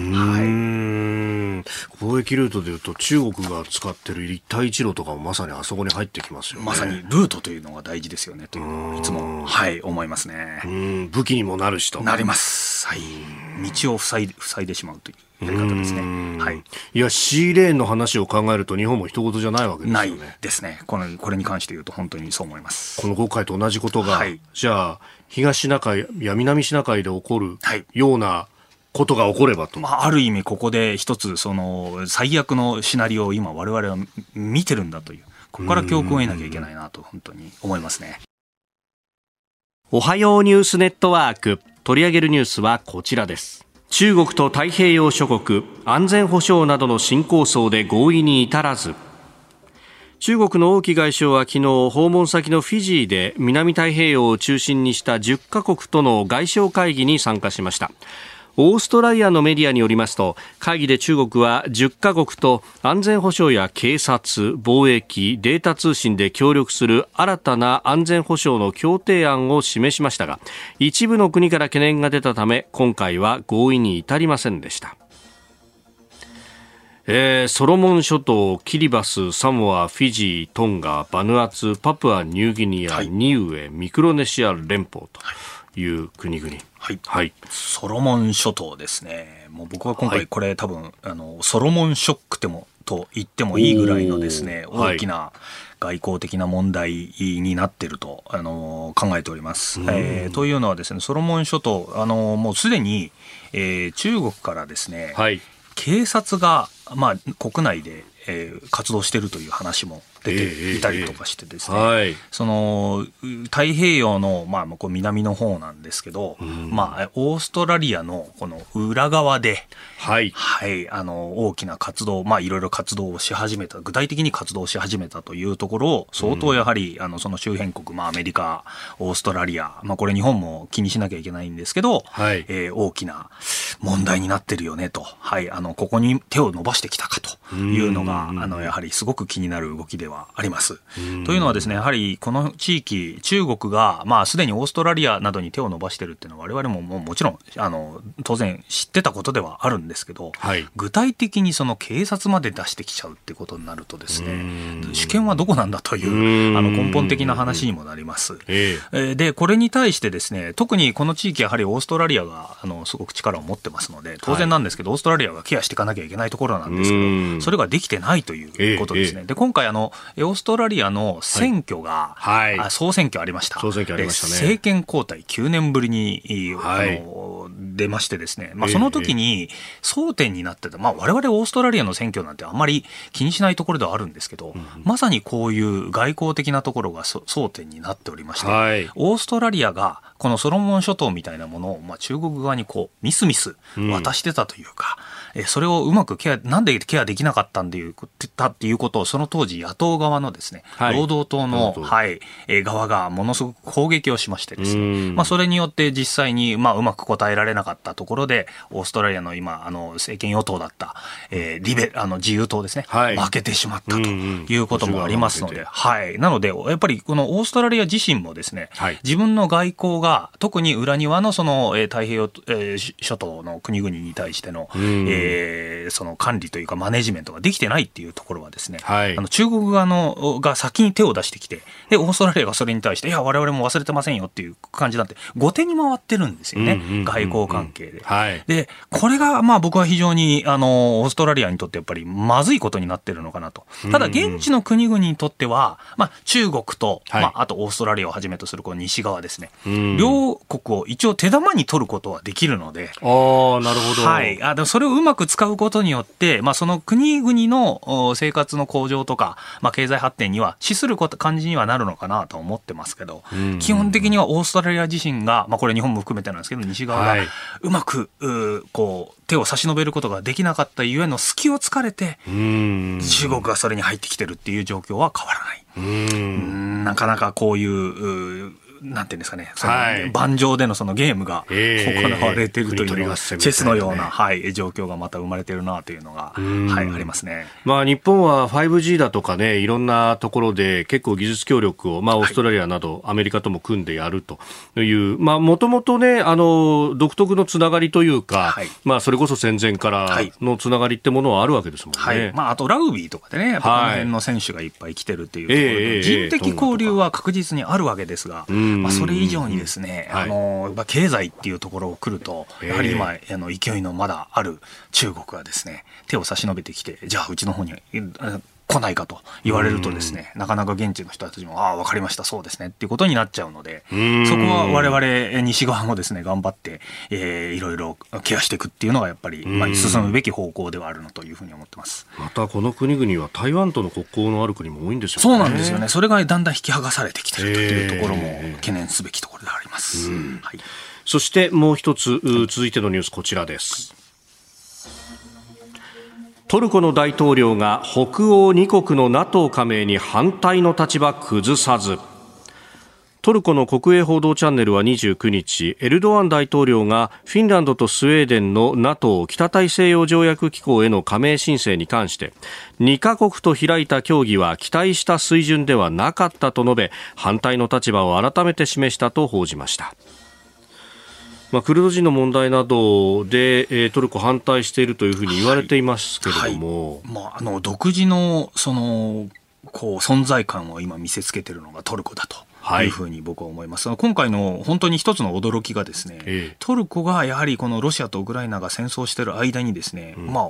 貿易ルートでいうと中国が使ってる一帯一路とかもまさにあそこに入ってきますよね。まさにルートというのが大事ですよねというのをいつもはい思いますね。武器にもなるしと。なります。はい。道を塞い塞いでしまうという。やり方ですね。はい。いや、シーレーンの話を考えると日本も一言じゃないわけですよね。ないですね。この、これに関して言うと本当にそう思います。この国会と同じことが、はい、じゃあ、東シナ海や南シナ海で起こるようなことが起こればと。まあ、ある意味ここで一つその最悪のシナリオを今我々は見てるんだという、ここから教訓を得なきゃいけないなと本当に思いますね。おはようニュースネットワーク取り上げるニュースはこちらです。中国と太平洋諸国安全保障などの新構想で合意に至らず中国の王毅外相は昨日訪問先のフィジーで南太平洋を中心にした10カ国との外相会議に参加しました。オーストラリアのメディアによりますと会議で中国は10カ国と安全保障や警察、貿易、データ通信で協力する新たな安全保障の協定案を示しましたが一部の国から懸念が出たため今回は合意に至りませんでした。えー、ソロモン諸島、キリバス、サモア、フィジー、トンガ、バヌアツ、パプア、ニューギニア、はい、ニウエ、ミクロネシア連邦という国々。はい。はい。ソロモン諸島ですね。もう僕は今回これ、はい、多分、あの、ソロモンショックでも、と言ってもいいぐらいのですね、大きな外交的な問題になっていると、あの考えております。えー、というのはですね、ソロモン諸島、あのもうすでに、えー、中国からですね、はい、警察が、まあ、国内で、えー、活動してるという話も出ていたりとかしてですね、えーえ。ーはい、その太平洋の、まあ、こう南の方なんですけど、うん、まあ、オーストラリアのこの裏側で、はい、はい、あの大きな活動、まあ、いろいろ活動をし始めた具体的に活動し始めたというところを相当やはり、うん、あのその周辺国、まあ、アメリカオーストラリア、まあ、これ日本も気にしなきゃいけないんですけど、はい、えー、大きな問題になってるよねと、はい、あのここに手を伸ばしてきたかというのが、うん、あのやはりすごく気になる動きではあります。というのはですね、やはりこの地域、中国が、まあ、すでにオーストラリアなどに手を伸ばしてるっていうのは、我々もももちろん、あの、当然知ってたことではあるんですけど、はい、具体的にその警察まで出してきちゃうってことになるとですね、主権はどこなんだという、あの、根本的な話にもなります。えー、で、これに対してですね、特にこの地域、やはりオーストラリアが、あの、すごく力を持ってますので、当然なんですけど、はい、オーストラリアがケアしていかなきゃいけないところなんですけど、それができてないということですね。えーえー、で、今回、あの、オーストラリアの選挙が、はい、総選挙ありました。総選挙ありましたね。政権交代9年ぶりに、はい、あの出ましてですね、まあ、その時に争点になってた、まあ、我々オーストラリアの選挙なんてあんまり気にしないところではあるんですけど、うん、まさにこういう外交的なところが争点になっておりまして、はい、オーストラリアがこのソロモン諸島みたいなものを、まあ、中国側にこうミスミス渡してたというか、うん、えそれをうまくケアなんでケアできなかったんでいうたっていうことをその当時野党側のですね、はい、労働党の、はい、え側がものすごく攻撃をしましてですね、まあ、それによって実際に、まあ、うまく答えられなかったところでオーストラリアの今あの政権与党だった、えー、リベあの自由党ですね、はい、負けてしまったということもありますので、はい、なのでやっぱりこのオーストラリア自身もですね、はい、自分の外交が特に裏庭のその、えー、太平洋、えー、諸島の国々に対しての、えー、その管理というかマネジメントができてないっていうところはですね、はい、あの中国側のが先に手を出してきてでオーストラリアがそれに対していや我々も忘れてませんよっていう感じなんて後手に回ってるんですよね、外交関係で。はい、でこれがまあ僕は非常にあのオーストラリアにとってやっぱりまずいことになってるのかなと。ただ現地の国々にとっては、まあ、中国と、はい、まあ、あとオーストラリアをはじめとするこの西側ですね、両国を一応手玉に取ることはできるので、あなるほど、はい、あでもそれをうまく使うことによって、まあ、その国々の生活の向上とか、まあ、経済発展には資する感じにはなるのかなと思ってますけど、基本的にはオーストラリア自身が、まあ、これ日本も含めてなんですけど西側がうまく、うこう手を差し伸べることができなかったゆえの隙を突かれて中国がそれに入ってきてるっていう状況は変わらない。なかなかこういうなんていうんですかね、はい、盤上でのそのゲームが行われているというのが、チェスのような、はい、状況がまた生まれてるなというのが、はい、ありますね。まあ、日本は 5G だとかね、いろんなところで結構技術協力を、まあ、オーストラリアなど、アメリカとも組んでやるという、まあ、もともとね、あの、独特のつながりというか、はい、まあ、それこそ戦前からのつながりってものはあるわけですもんね。はい、まあ、あとラグビーとかでね、やっぱこの辺の選手がいっぱい来てるっていうところで、人的交流は確実にあるわけですが、うんまあ、それ以上にですね、あの経済っていうところを来ると、やはり今、あの勢いのまだある中国がですね、手を差し伸べてきて、じゃあうちの方に来ないかと言われるとですね、なかなか現地の人たちも、ああ、わかりました、そうですねっていうことになっちゃうので、そこは我々西側もですね、頑張って、えー、いろいろケアしていくっていうのがやっぱり、まあ、進むべき方向ではあるのというふうに思ってます。またこの国々は台湾との国交のある国も多いんですよね。そうなんですよね。それがだんだん引き剥がされてきてるというところも懸念すべきところであります。はい、そしてもう一つ続いてのニュースこちらです。トルコの大統領が北欧2国の NATO 加盟に反対の立場崩さずトルコの国営報道チャンネルは29日エルドアン大統領がフィンランドとスウェーデンの NATO 北大西洋条約機構への加盟申請に関して2カ国と開いた協議は期待した水準ではなかったと述べ反対の立場を改めて示したと報じました。まあ、クルド人の問題などで、えー、トルコ反対しているというふうに言われていますけれども、はい。はい、まあ、あの独自のそのこう存在感を今見せつけているのがトルコだと。いうふうに僕は思います、はい、今回の本当に一つの驚きがですね、ええ、トルコがやはりこのロシアとウクライナが戦争している間にですね、うん、まあ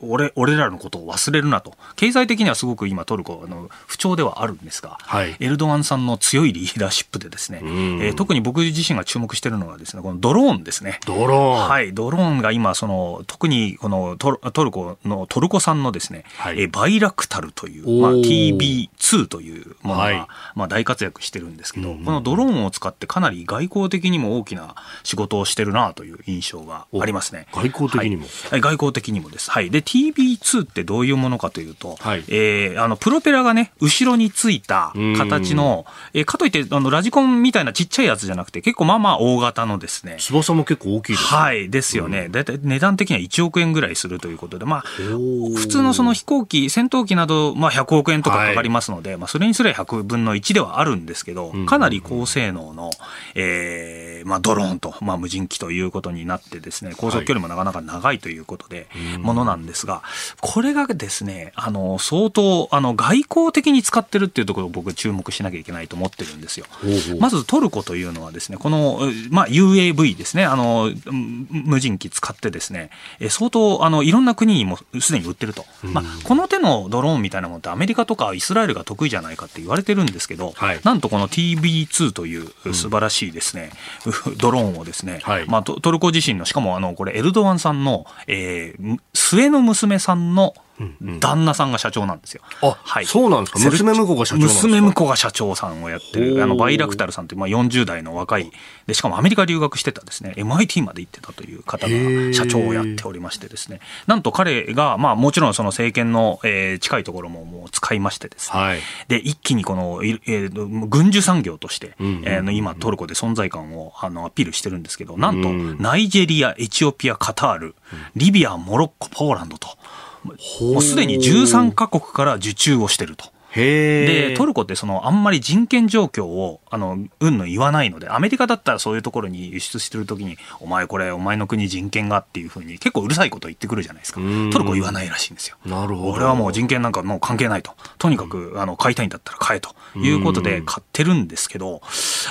俺俺らのことを忘れるなと。経済的にはすごく今トルコの不調ではあるんですが、はい、エルドアンさんの強いリーダーシップでですね、えー、特に僕自身が注目しているのはですねこのドローンですね。ドローン。はいドローンが今その特にこのトルコのトルコ産のですね、はい、えバイラクタルという、まあ、TB2 というものが、はい、まあ、大活躍してるんですけど、このドローンを使ってかなり外交的にも大きな仕事をしてるなという印象がありますね。外交的にも、はい、外交的にもです。はい。で TB2 ってどういうものかというと、はい、えー、あのプロペラがね、後ろについた形の、えー、かといってあのラジコンみたいなちっちゃいやつじゃなくて、結構まあまあ大型のですね。翼も結構大きいです、ね、はい、ですよね。だいたい値段的には1億円ぐらいするということで、まあ、普通のその飛行機、戦闘機など、まあ100億円とかかかりますので、はい、まあそれにすれば100分の1ではあるんですけど、かなり高性能の、えー、まあドローンと、まあ無人機ということになってですね、高速距離もなかなか長いということで、ものなんですが、これがですね、あの、相当、あの、外交的に使ってるっていうところを僕注目しなきゃいけないと思ってるんですよ。まずトルコというのはですね、この、まあ、UAV ですね、あの、無人機使ってですね、相当、あの、いろんな国にもすでに売ってると。まあ、この手のドローンみたいなものってアメリカとかイスラエルが得意じゃないかって言われてるんですけど、はい、なんとこの TB2 という素晴らしいですね、うん、ドローンをですね、はい、まあ、トルコ自身の、しかもあの、これエルドアンさんの、えー、末の娘さんの旦那さんが社長なんですよ。あ、はい。そうなんですか？娘婿が社長娘婿が社長さんをやってる、あの、バイラクタルさんって、まあ40代の若い、で、しかもアメリカ留学してたですね、MIT まで行ってたという方が社長をやっておりましてですね、なんと彼が、まあもちろんその政権の、えー、近いところももう使いましてですね、はい、で、一気にこの、えー、軍需産業として、えー、今トルコで存在感をあのアピールしてるんですけど、なんと、ナイジェリア、エチオピア、カタール、リビア、モロッコ、ポーランドと、もうすでに13か国から受注をしていると。でトルコってそのあんまり人権状況をあのうんの言わないのでアメリカだったらそういうところに輸出してる時にお前これお前の国人権がっていうふうに結構うるさいこと言ってくるじゃないですか。トルコ言わないらしいんですよ。なるほど。俺はもう人権なんかもう関係ないと。とにかくあの買いたいんだったら買えと。いうことで買ってるんですけど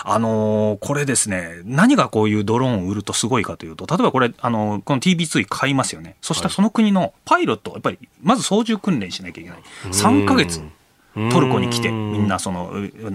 あのこれですね何がこういうドローンを売るとすごいかというと例えばこれあのこの TB2 買いますよね。そしたらその国のパイロットやっぱりまず操縦訓練しなきゃいけない。3か月トルコに来てみんなその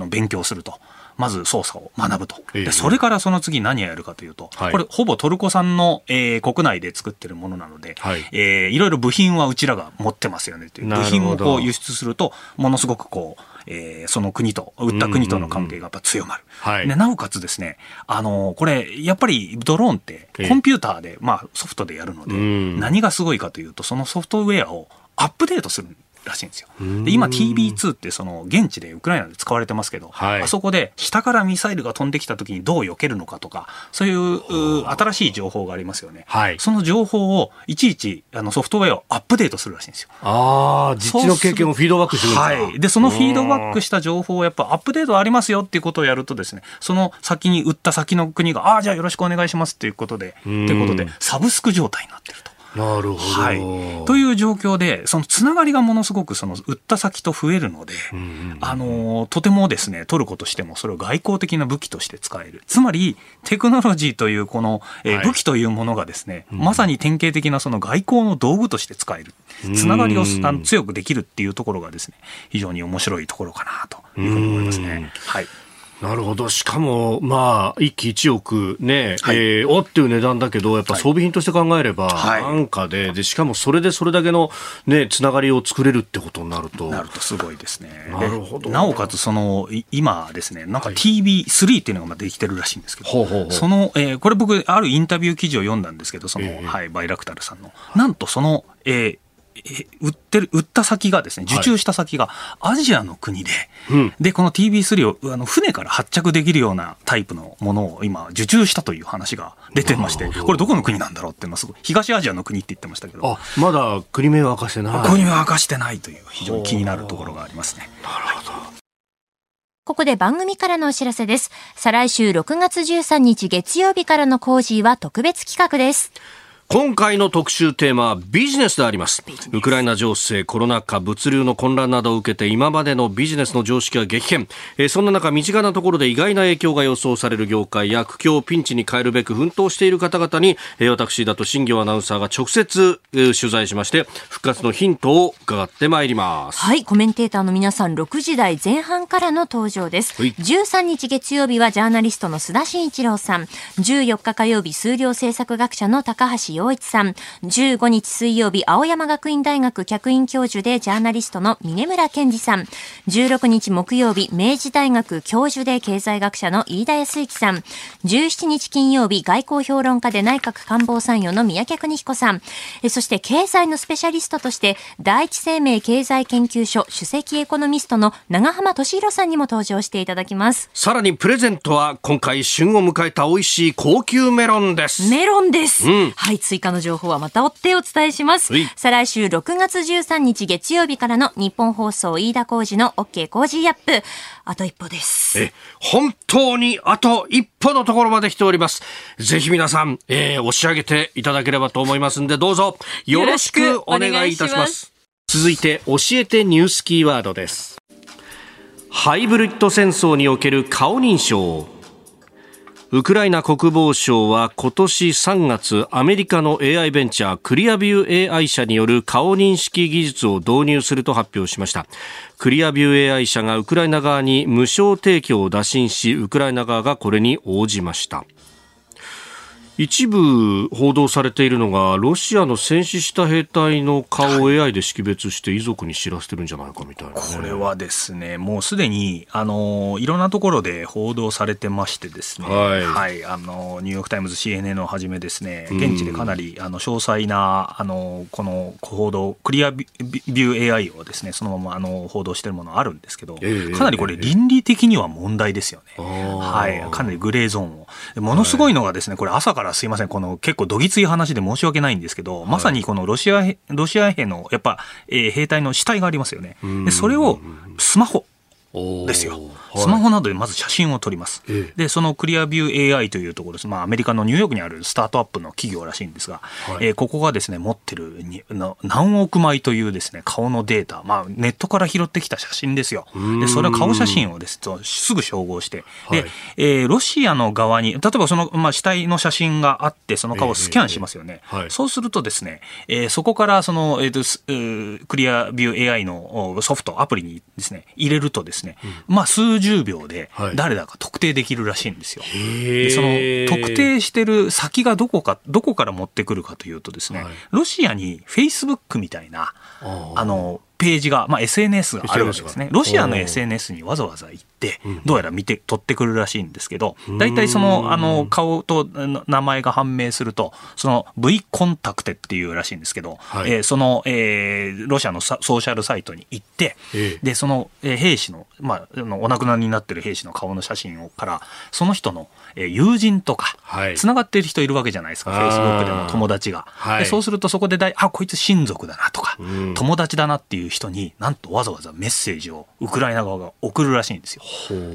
勉強すると。まず操作を学ぶと。で、それからその次何をやるかというと、これほぼトルコ産の、えー、国内で作ってるものなので、はい、えー、いろいろ部品はうちらが持ってますよねという。部品をこう輸出すると、ものすごくこう、えー、その国と、売った国との関係がやっぱ強まる。はい、でなおかつですね、あのー、これ、やっぱりドローンってコンピューターで、まあソフトでやるので、何がすごいかというと、そのソフトウェアをアップデートするらしいんですよ。で今 TB2 ってその現地でウクライナで使われてますけど、はい、あそこで下からミサイルが飛んできた時にどう避けるのかとかそういう新しい情報がありますよね、はい、その情報をいちいちあのソフトウェアをアップデートするらしいんですよ。ああ実地の経験をフィードバックするはい、でそのフィードバックした情報をやっぱアップデートありますよっていうことをやるとですねその先に売った先の国がああじゃあよろしくお願いしますっていうことでっていうことでサブスク状態になってると。なるほど、はい、という状況でそのつながりがものすごくその売った先と増えるので、うんうん、あのとてもですねトルコとしてもそれを外交的な武器として使える。つまりテクノロジーというこの、えー、武器というものがですね、はい、まさに典型的なその外交の道具として使える。つながりをあの強くできるっていうところがですね非常に面白いところかなというふうに思いますね。はいなるほど。しかも、まあ、一気一億ね、はい、えー、おっていう値段だけど、やっぱ装備品として考えれば、安価で、はい、で、しかもそれでそれだけのね、つながりを作れるってことになると。なるとすごいですね。なるほど。なおかつ、その、今ですね、なんか TB3 っていうのができてるらしいんですけど、はい、その、えー、これ僕、あるインタビュー記事を読んだんですけど、その、えー、はい、バイラクタルさんの。なんとその、えー、売ってる、売った先がですね、受注した先がアジアの国で、はい、で、この TB3 をあの船から発着できるようなタイプのものを今、受注したという話が出てまして、これどこの国なんだろうっていうのはすごい、東アジアの国って言ってましたけど。まだ国名は明かしてない。国名は明かしてないという非常に気になるところがありますね。なるほど。こここで番組からのお知らせです。再来週6月13日月曜日からのコージーは特別企画です。今回の特集テーマはビジネスであります。ウクライナ情勢、コロナ禍、物流の混乱などを受けて今までのビジネスの常識は激変。えー、そんな中、身近なところで意外な影響が予想される業界や苦境をピンチに変えるべく奮闘している方々に、えー、私だと新業アナウンサーが直接、えー、取材しまして、復活のヒントを伺ってまいります。はい、コメンテーターの皆さん6時台前半からの登場です。はい、13日月曜日はジャーナリストの須田慎一郎さん。14日火曜日数量政策学者の高橋洋一さん。15日水曜日、青山学院大学客員教授でジャーナリストの峰村健二さん。16日木曜日、明治大学教授で経済学者の飯田康之さん。17日金曜日、外交評論家で内閣官房参与の三宅邦彦さん。そして経済のスペシャリストとして、第一生命経済研究所首席エコノミストの長浜俊弘さんにも登場していただきます。さらにプレゼントは今回旬を迎えた美味しい高級メロンです。メロンです。うん、はい、追加の情報はまた追ってお伝えします。再来週6月13日月曜日からの日本放送飯田浩二の OK 工事アップ。あと一歩です。え、本当にあと一歩のところまで来ております。ぜひ皆さん、えー、押し上げていただければと思いますんで、どうぞよろしくお願いいたします。続いて、教えてニュースキーワードです。ハイブリッド戦争における顔認証。ウクライナ国防省は今年3月アメリカの AI ベンチャークリアビュー AI 社による顔認識技術を導入すると発表しました。クリアビュー AI 社がウクライナ側に無償提供を打診しウクライナ側がこれに応じました。一部報道されているのがロシアの戦死した兵隊の顔を AI で識別して遺族に知らせてるんじゃないかみたいな、ね、これはですねもうすでにあのいろんなところで報道されてましてですね、はい、はい、あのニューヨーク・タイムズ CNN をはじめですね現地でかなりあの詳細なあのこの報道クリアビュー AI をですねそのままあの報道しているものあるんですけど、えー、かなりこれ倫理的には問題ですよね、えー、はい、かなりグレーゾーンを。ものすごいのがですねこれ朝からすいません、この結構どぎつい話で申し訳ないんですけど、はい、まさにこのロシア、ロシア兵のやっぱ、えー、兵隊の死体がありますよね。で、それをスマホですよ。スマホなどでまず写真を撮ります。で、そのクリアビュー AI というところです。まあ、アメリカのニューヨークにあるスタートアップの企業らしいんですが、はい、えー、ここがですね、持ってるに何億枚というですね、顔のデータ、まあ、ネットから拾ってきた写真ですよ。で、それは顔写真をです。と、すぐ照合して、で、はい、えー、ロシアの側に、例えばその、まあ、死体の写真があって、その顔をスキャンしますよね。えーはい、そうするとですね、えー、そこからその、えーと、クリアビュー AI のソフト、アプリにですね、入れるとですね、うん、まあ、数十秒で、誰だか特定できるらしいんですよ。でその特定してる先がどこか、どこから持ってくるかというとですね、はい、ロシアにフェイスブックみたいな、あの、ページが、まあ、SNS があるわけですね。ロシアの SNS にわざわざ行って、どうやら見て、取ってくるらしいんですけど、大体その、あの、顔と名前が判明すると、その V コンタクテっていうらしいんですけど、はい、えー、その、えー、ロシアのソーシャルサイトに行って、えで、その、えー、兵士の、まあ、お亡くなりになってる兵士の顔の写真をから、その人の、えー、友人とか、つながっている人いるわけじゃないですか、フェイスブックでも友達が。はい、そうするとそこでだい、あ、こいつ親族だなとか、友達だなっていう人になんとわざわざメッセージをウクライナ側が送るらしいんですよ。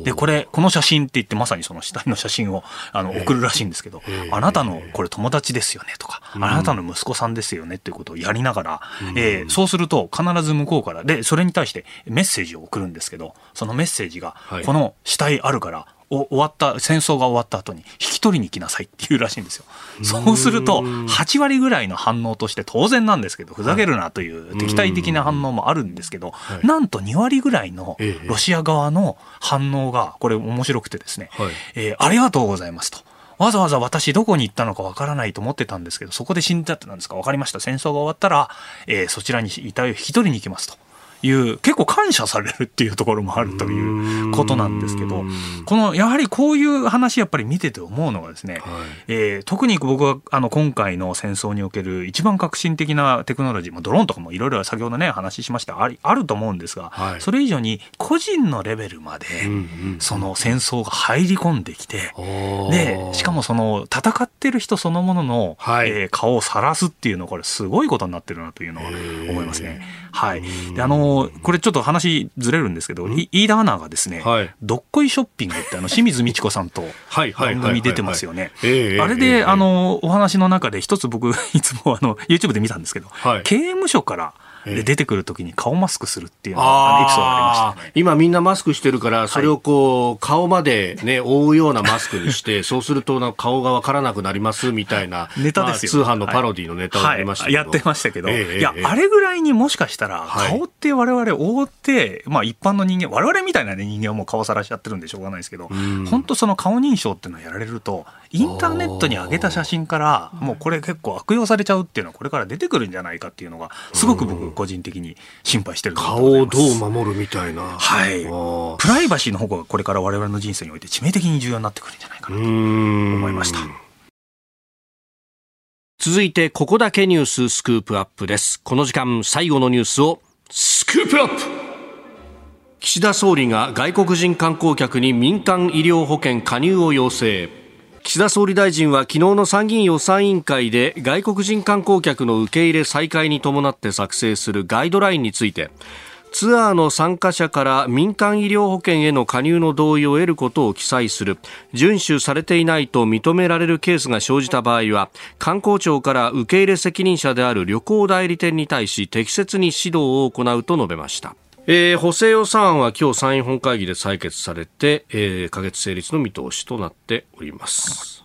でこれこの写真って言ってまさにその死体の写真をあの送るらしいんですけどあなたのこれ友達ですよねとかあなたの息子さんですよねっていうことをやりながら、えー、そうすると必ず向こうからでそれに対してメッセージを送るんですけどそのメッセージがこの死体あるから終わった戦争が終わった後に引き取りに来なさいっていうらしいんですよ。そうすると8割ぐらいの反応として当然なんですけどふざけるなという敵対的な反応もあるんですけど、なんと2割ぐらいのロシア側の反応がこれ面白くてですね、えー、ありがとうございますと。わざわざ私どこに行ったのかわからないと思ってたんですけど、そこで死んだってなんですか分かりました。戦争が終わったら、えー、そちらに遺体を引き取りに行きますと。いう結構感謝されるっていうところもあるということなんですけどこのやはりこういう話やっぱり見てて思うのがですね、はい、えー、特に僕はあの今回の戦争における一番革新的なテクノロジー、まあ、ドローンとかもいろいろ先ほどね話しました。ありあると思うんですが、はい、それ以上に個人のレベルまでその戦争が入り込んできて、でしかもその戦ってる人そのものの、はい、えー、顔を晒すっていうのはこれすごいことになってるなというのは思いますね。はい、であののこれちょっと話ずれるんですけど、飯田アナがですね、はい、どっこいショッピングってあの清水美智子さんと番組出てますよね。あれで、あのお話の中で一つ僕 いつもあの YouTube で見たんですけど、はい、刑務所からで出てくるときに顔マスクするっていうのがエピソードがありました、ね、今みんなマスクしてるから、それをこう、顔までね、覆うようなマスクにして、そうすると顔がわからなくなりますみたいな、ネタですよ、まあ、通販のパロディのネタをやりました、はいはい、やってましたけど、えー、いや、あれぐらいにもしかしたら、顔って我々覆って、まあ一般の人間、我々みたいな、ね、人間はもう顔さらしちゃってるんでしょうがないですけど、本当その顔認証っていうのをやられると、インターネットに上げた写真から、もうこれ結構悪用されちゃうっていうのは、これから出てくるんじゃないかっていうのが、すごく僕、個人的に心配してる顔をどう守るみたいな。はい。プライバシーの方がこれから我々の人生において致命的に重要になってくるんじゃないかなと思いました。続いて、ここだけニューススクープアップです。この時間、最後のニュースを、スクープアップ岸田総理が外国人観光客に民間医療保険加入を要請。岸田総理大臣は昨日の参議院予算委員会で外国人観光客の受け入れ再開に伴って作成するガイドラインについてツアーの参加者から民間医療保険への加入の同意を得ることを記載する遵守されていないと認められるケースが生じた場合は観光庁から受け入れ責任者である旅行代理店に対し適切に指導を行うと述べました。えー、補正予算案は今日参院本会議で採決されて、えー、可決成立の見通しとなっております。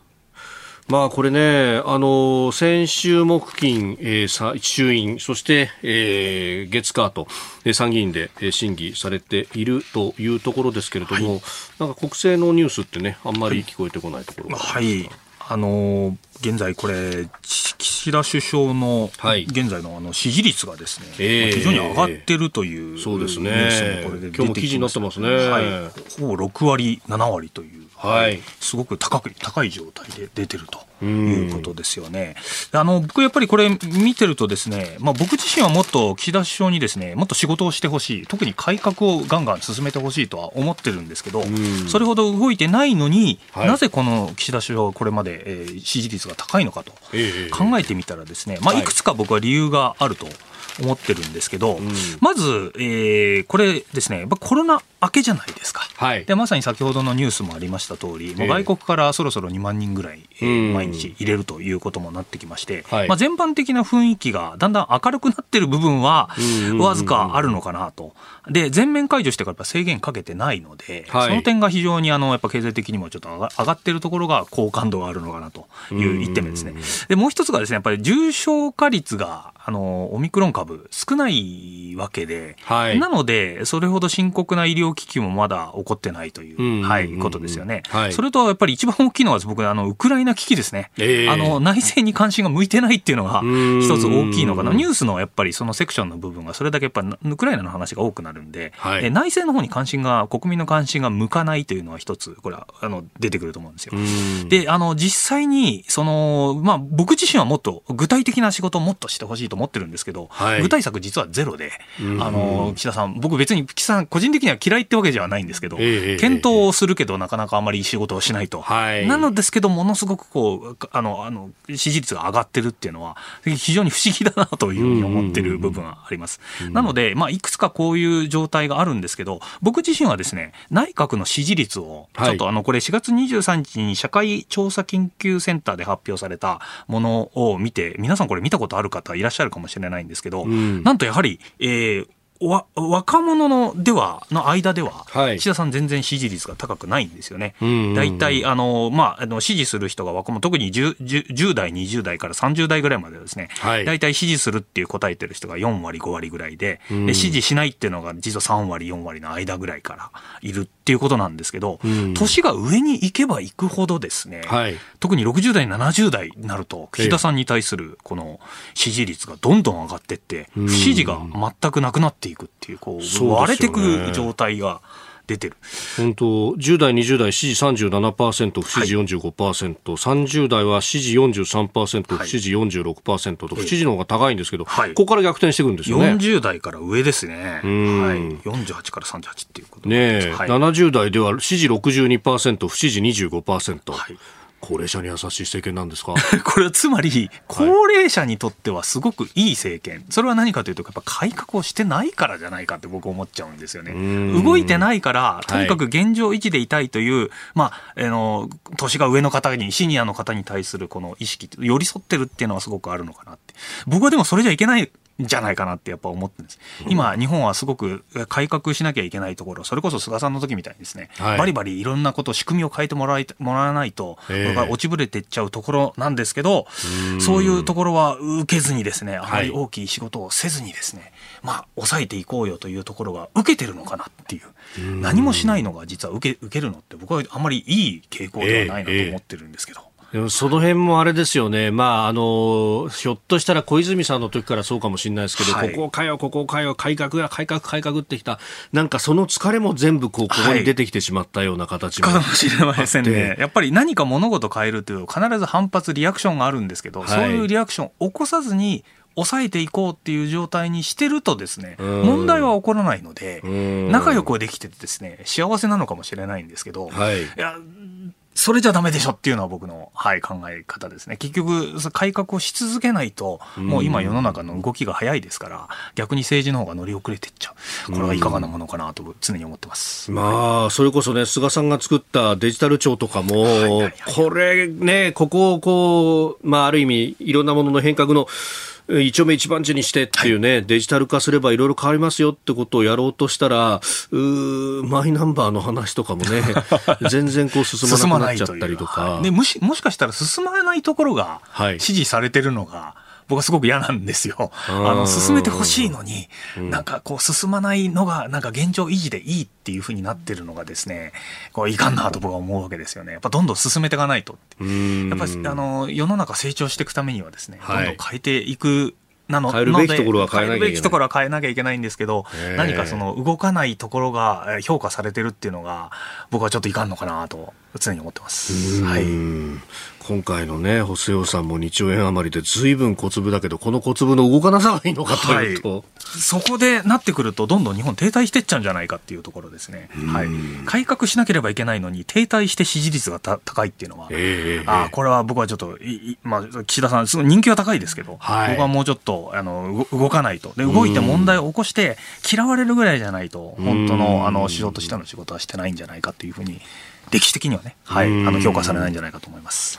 まあこれね、あの先週木金、えー、衆院、そして、えー、月火と、えー、参議院で、えー、審議されているというところですけれども、はい、なんか国政のニュースってね、あんまり聞こえてこないところがはい、あの現在これ、岸田首相の現在のあの支持率がですね、はい、非常に上がってるという、そうですね、これで今日も記事になってますね、はい、ほぼ6割、7割という、はい、すごく高く高い状態で出てると。いうことですよね。あの僕やっぱりこれ見てるとですね、まあ、僕自身はもっと岸田首相にですねもっと仕事をしてほしい特に改革をガンガン進めてほしいとは思ってるんですけどそれほど動いてないのに、はい、なぜこの岸田首相これまで、えー、支持率が高いのかと考えてみたらですね、まあ、い。くつか僕は理由があると思ってるんですけど、うん、まず、えー、これですね、コロナ明けじゃないですか、はい、でまさに先ほどのニュースもありました通り、もう外国からそろそろ2万人ぐらい、えー、毎日入れるということもなってきまして、まあ、全般的な雰囲気がだんだん明るくなってる部分はわずかあるのかなと。で全面解除してからやっぱ制限かけてないので、はい、その点が非常にあのやっぱ経済的にもちょっと上がっているところが好感度があるのかなという1点目ですね。でもう一つがですねやっぱり重症化率があのオミクロン株少ないわけで、はい、なのでそれほど深刻な医療危機もまだ起こってないという、はい、ことですよね、はい、それとやっぱり一番大きいのは僕あのウクライナ危機ですね、えー、あの内政に関心が向いてないっていうのが一つ大きいのかな。ニュースのやっぱりそのセクションの部分がそれだけやっぱウクライナの話が多くなるんで、はい、内政の方に関心が国民の関心が向かないというのは一つこれはあの出てくると思うんですよ。であの実際にその、まあ、僕自身はもっと具体的な仕事をもっとしてほしいと思ってるんですけど、はい、具体策実はゼロで、あの岸田さん僕別に岸田さん個人的には嫌いってわけではないんですけど、えー、検討をするけどなかなかあまり仕事をしないと、はい、なのですけどものすごくこうあのあの支持率が上がってるっていうのは非常に不思議だなというふうに思ってる部分はあります。なので、まあ、いくつかこういう状態があるんですけど僕自身はですね内閣の支持率をちょっと、あのこれ4月23日に社会調査研究センターで発表されたものを見て皆さんこれ見たことある方いらっしゃるかもしれないんですけど、うん、なんとやはり、えー、わ若者のではの間では、岸田さん全然支持率が高くないんですよね。大体、あの、まあ、あの、支持する人が若者、特に 10, 10, 代、20代から30代ぐらいまでですね、はい、大体支持するっていう答えてる人が4割、5割ぐらいで、で支持しないっていうのが実は3割、4割の間ぐらいからいるっていうことなんですけど、年が上に行けば行くほどですね、はい、特に60代、70代になると、岸田さんに対するこの支持率がどんどん上がってって、不支持が全くなくなっていくっていう、こう、割れていく状態が。出てる。本当10代、20代支持37%、不支持45%、はい、30代は支持43%、不支持46%と、不支持の方が高いんですけど、はい、ここから逆転していくんですよね。40代から上ですね。はい、48から38っていうことね、はい、70代では支持62%、不支持25%。はい高齢者に優しい政権なんですか？これはつまり高齢者にとってはすごくいい政権、それは何かというとやっぱ改革をしてないからじゃないかって僕思っちゃうんですよね。動いてないからとにかく現状維持でいたいという、はい、まあ、あの年が上の方にシニアの方に対するこの意識寄り添ってるっていうのはすごくあるのかなって。僕はでもそれじゃいけないじゃないかなってやっぱ思ってるんです。今、日本はすごく改革しなきゃいけないところ、それこそ菅さんの時みたいにですね、はい、バリバリいろんなこと、仕組みを変えてもらいもらわないと、これが落ちぶれていっちゃうところなんですけど、そういうところは受けずにですね、あまり大きい仕事をせずにですね、はい、まあ、抑えていこうよというところが受けてるのかなっていう、何もしないのが実は受け受けるのって、僕はあんまりいい傾向ではないなと思ってるんですけど。その辺もあれですよね、まあ、あのひょっとしたら小泉さんの時からそうかもしれないですけど、はい、ここかよ、ここかよ、改革や改革、改革ってきた、なんかその疲れも全部こうここに出てきてしまったような形かもしれませんね、やっぱり何か物事変えるという、必ず反発、リアクションがあるんですけど、はい、そういうリアクションを起こさずに、抑えていこうっていう状態にしてるとですね、問題は起こらないので、仲良くできててですね、幸せなのかもしれないんですけど、はい、いやそれじゃダメでしょっていうのは僕の、はい、考え方ですね。結局、改革をし続けないと、もう今世の中の動きが早いですから、逆に政治の方が乗り遅れていっちゃう。これはいかがなものかなと常に思ってます。まあ、それこそね、菅さんが作ったデジタル庁とかも、これね、ここをこう、まあ、ある意味、いろんなものの変革の、一丁目一番地にしてっていうね、はい、デジタル化すればいろいろ変わりますよってことをやろうとしたら、マイナンバーの話とかもね、全然こう進まなくなっちゃったりとか。でもしもしかしたら進まないところが支持されてるのが、はい僕はすごく嫌なんですよ。あの、進めてほしいのに、なんかこう進まないのが、なんか現状維持でいいっていうふうになってるのがですね、こういかんなと僕は思うわけですよね。やっぱどんどん進めていかないと。やっぱり、あの、世の中成長していくためにはですね、どんどん変えていくなの変えるべきところは変えなきゃいけない。変えるべきところは変えなきゃいけないんですけど、何かその動かないところが評価されてるっていうのが、僕はちょっといかんのかなと常に思ってます。はい。今回のね、補正予算も2兆円余りで随分小粒だけど、この小粒の動かなさがいいのかというと、はい、そこでなってくると、どんどん日本停滞してっちゃうんじゃないかっていうところですね。はい。改革しなければいけないのに、停滞して支持率が高いっていうのは、えー、あこれは僕はちょっと、まあ、岸田さん、すごい人気は高いですけど、はい、僕はもうちょっと、あの、動かないと。で、動いて問題を起こして、嫌われるぐらいじゃないと、本当の、あの、仕事としての仕事はしてないんじゃないかというふうに、歴史的にはね、はい、あの評価されないんじゃないかと思います。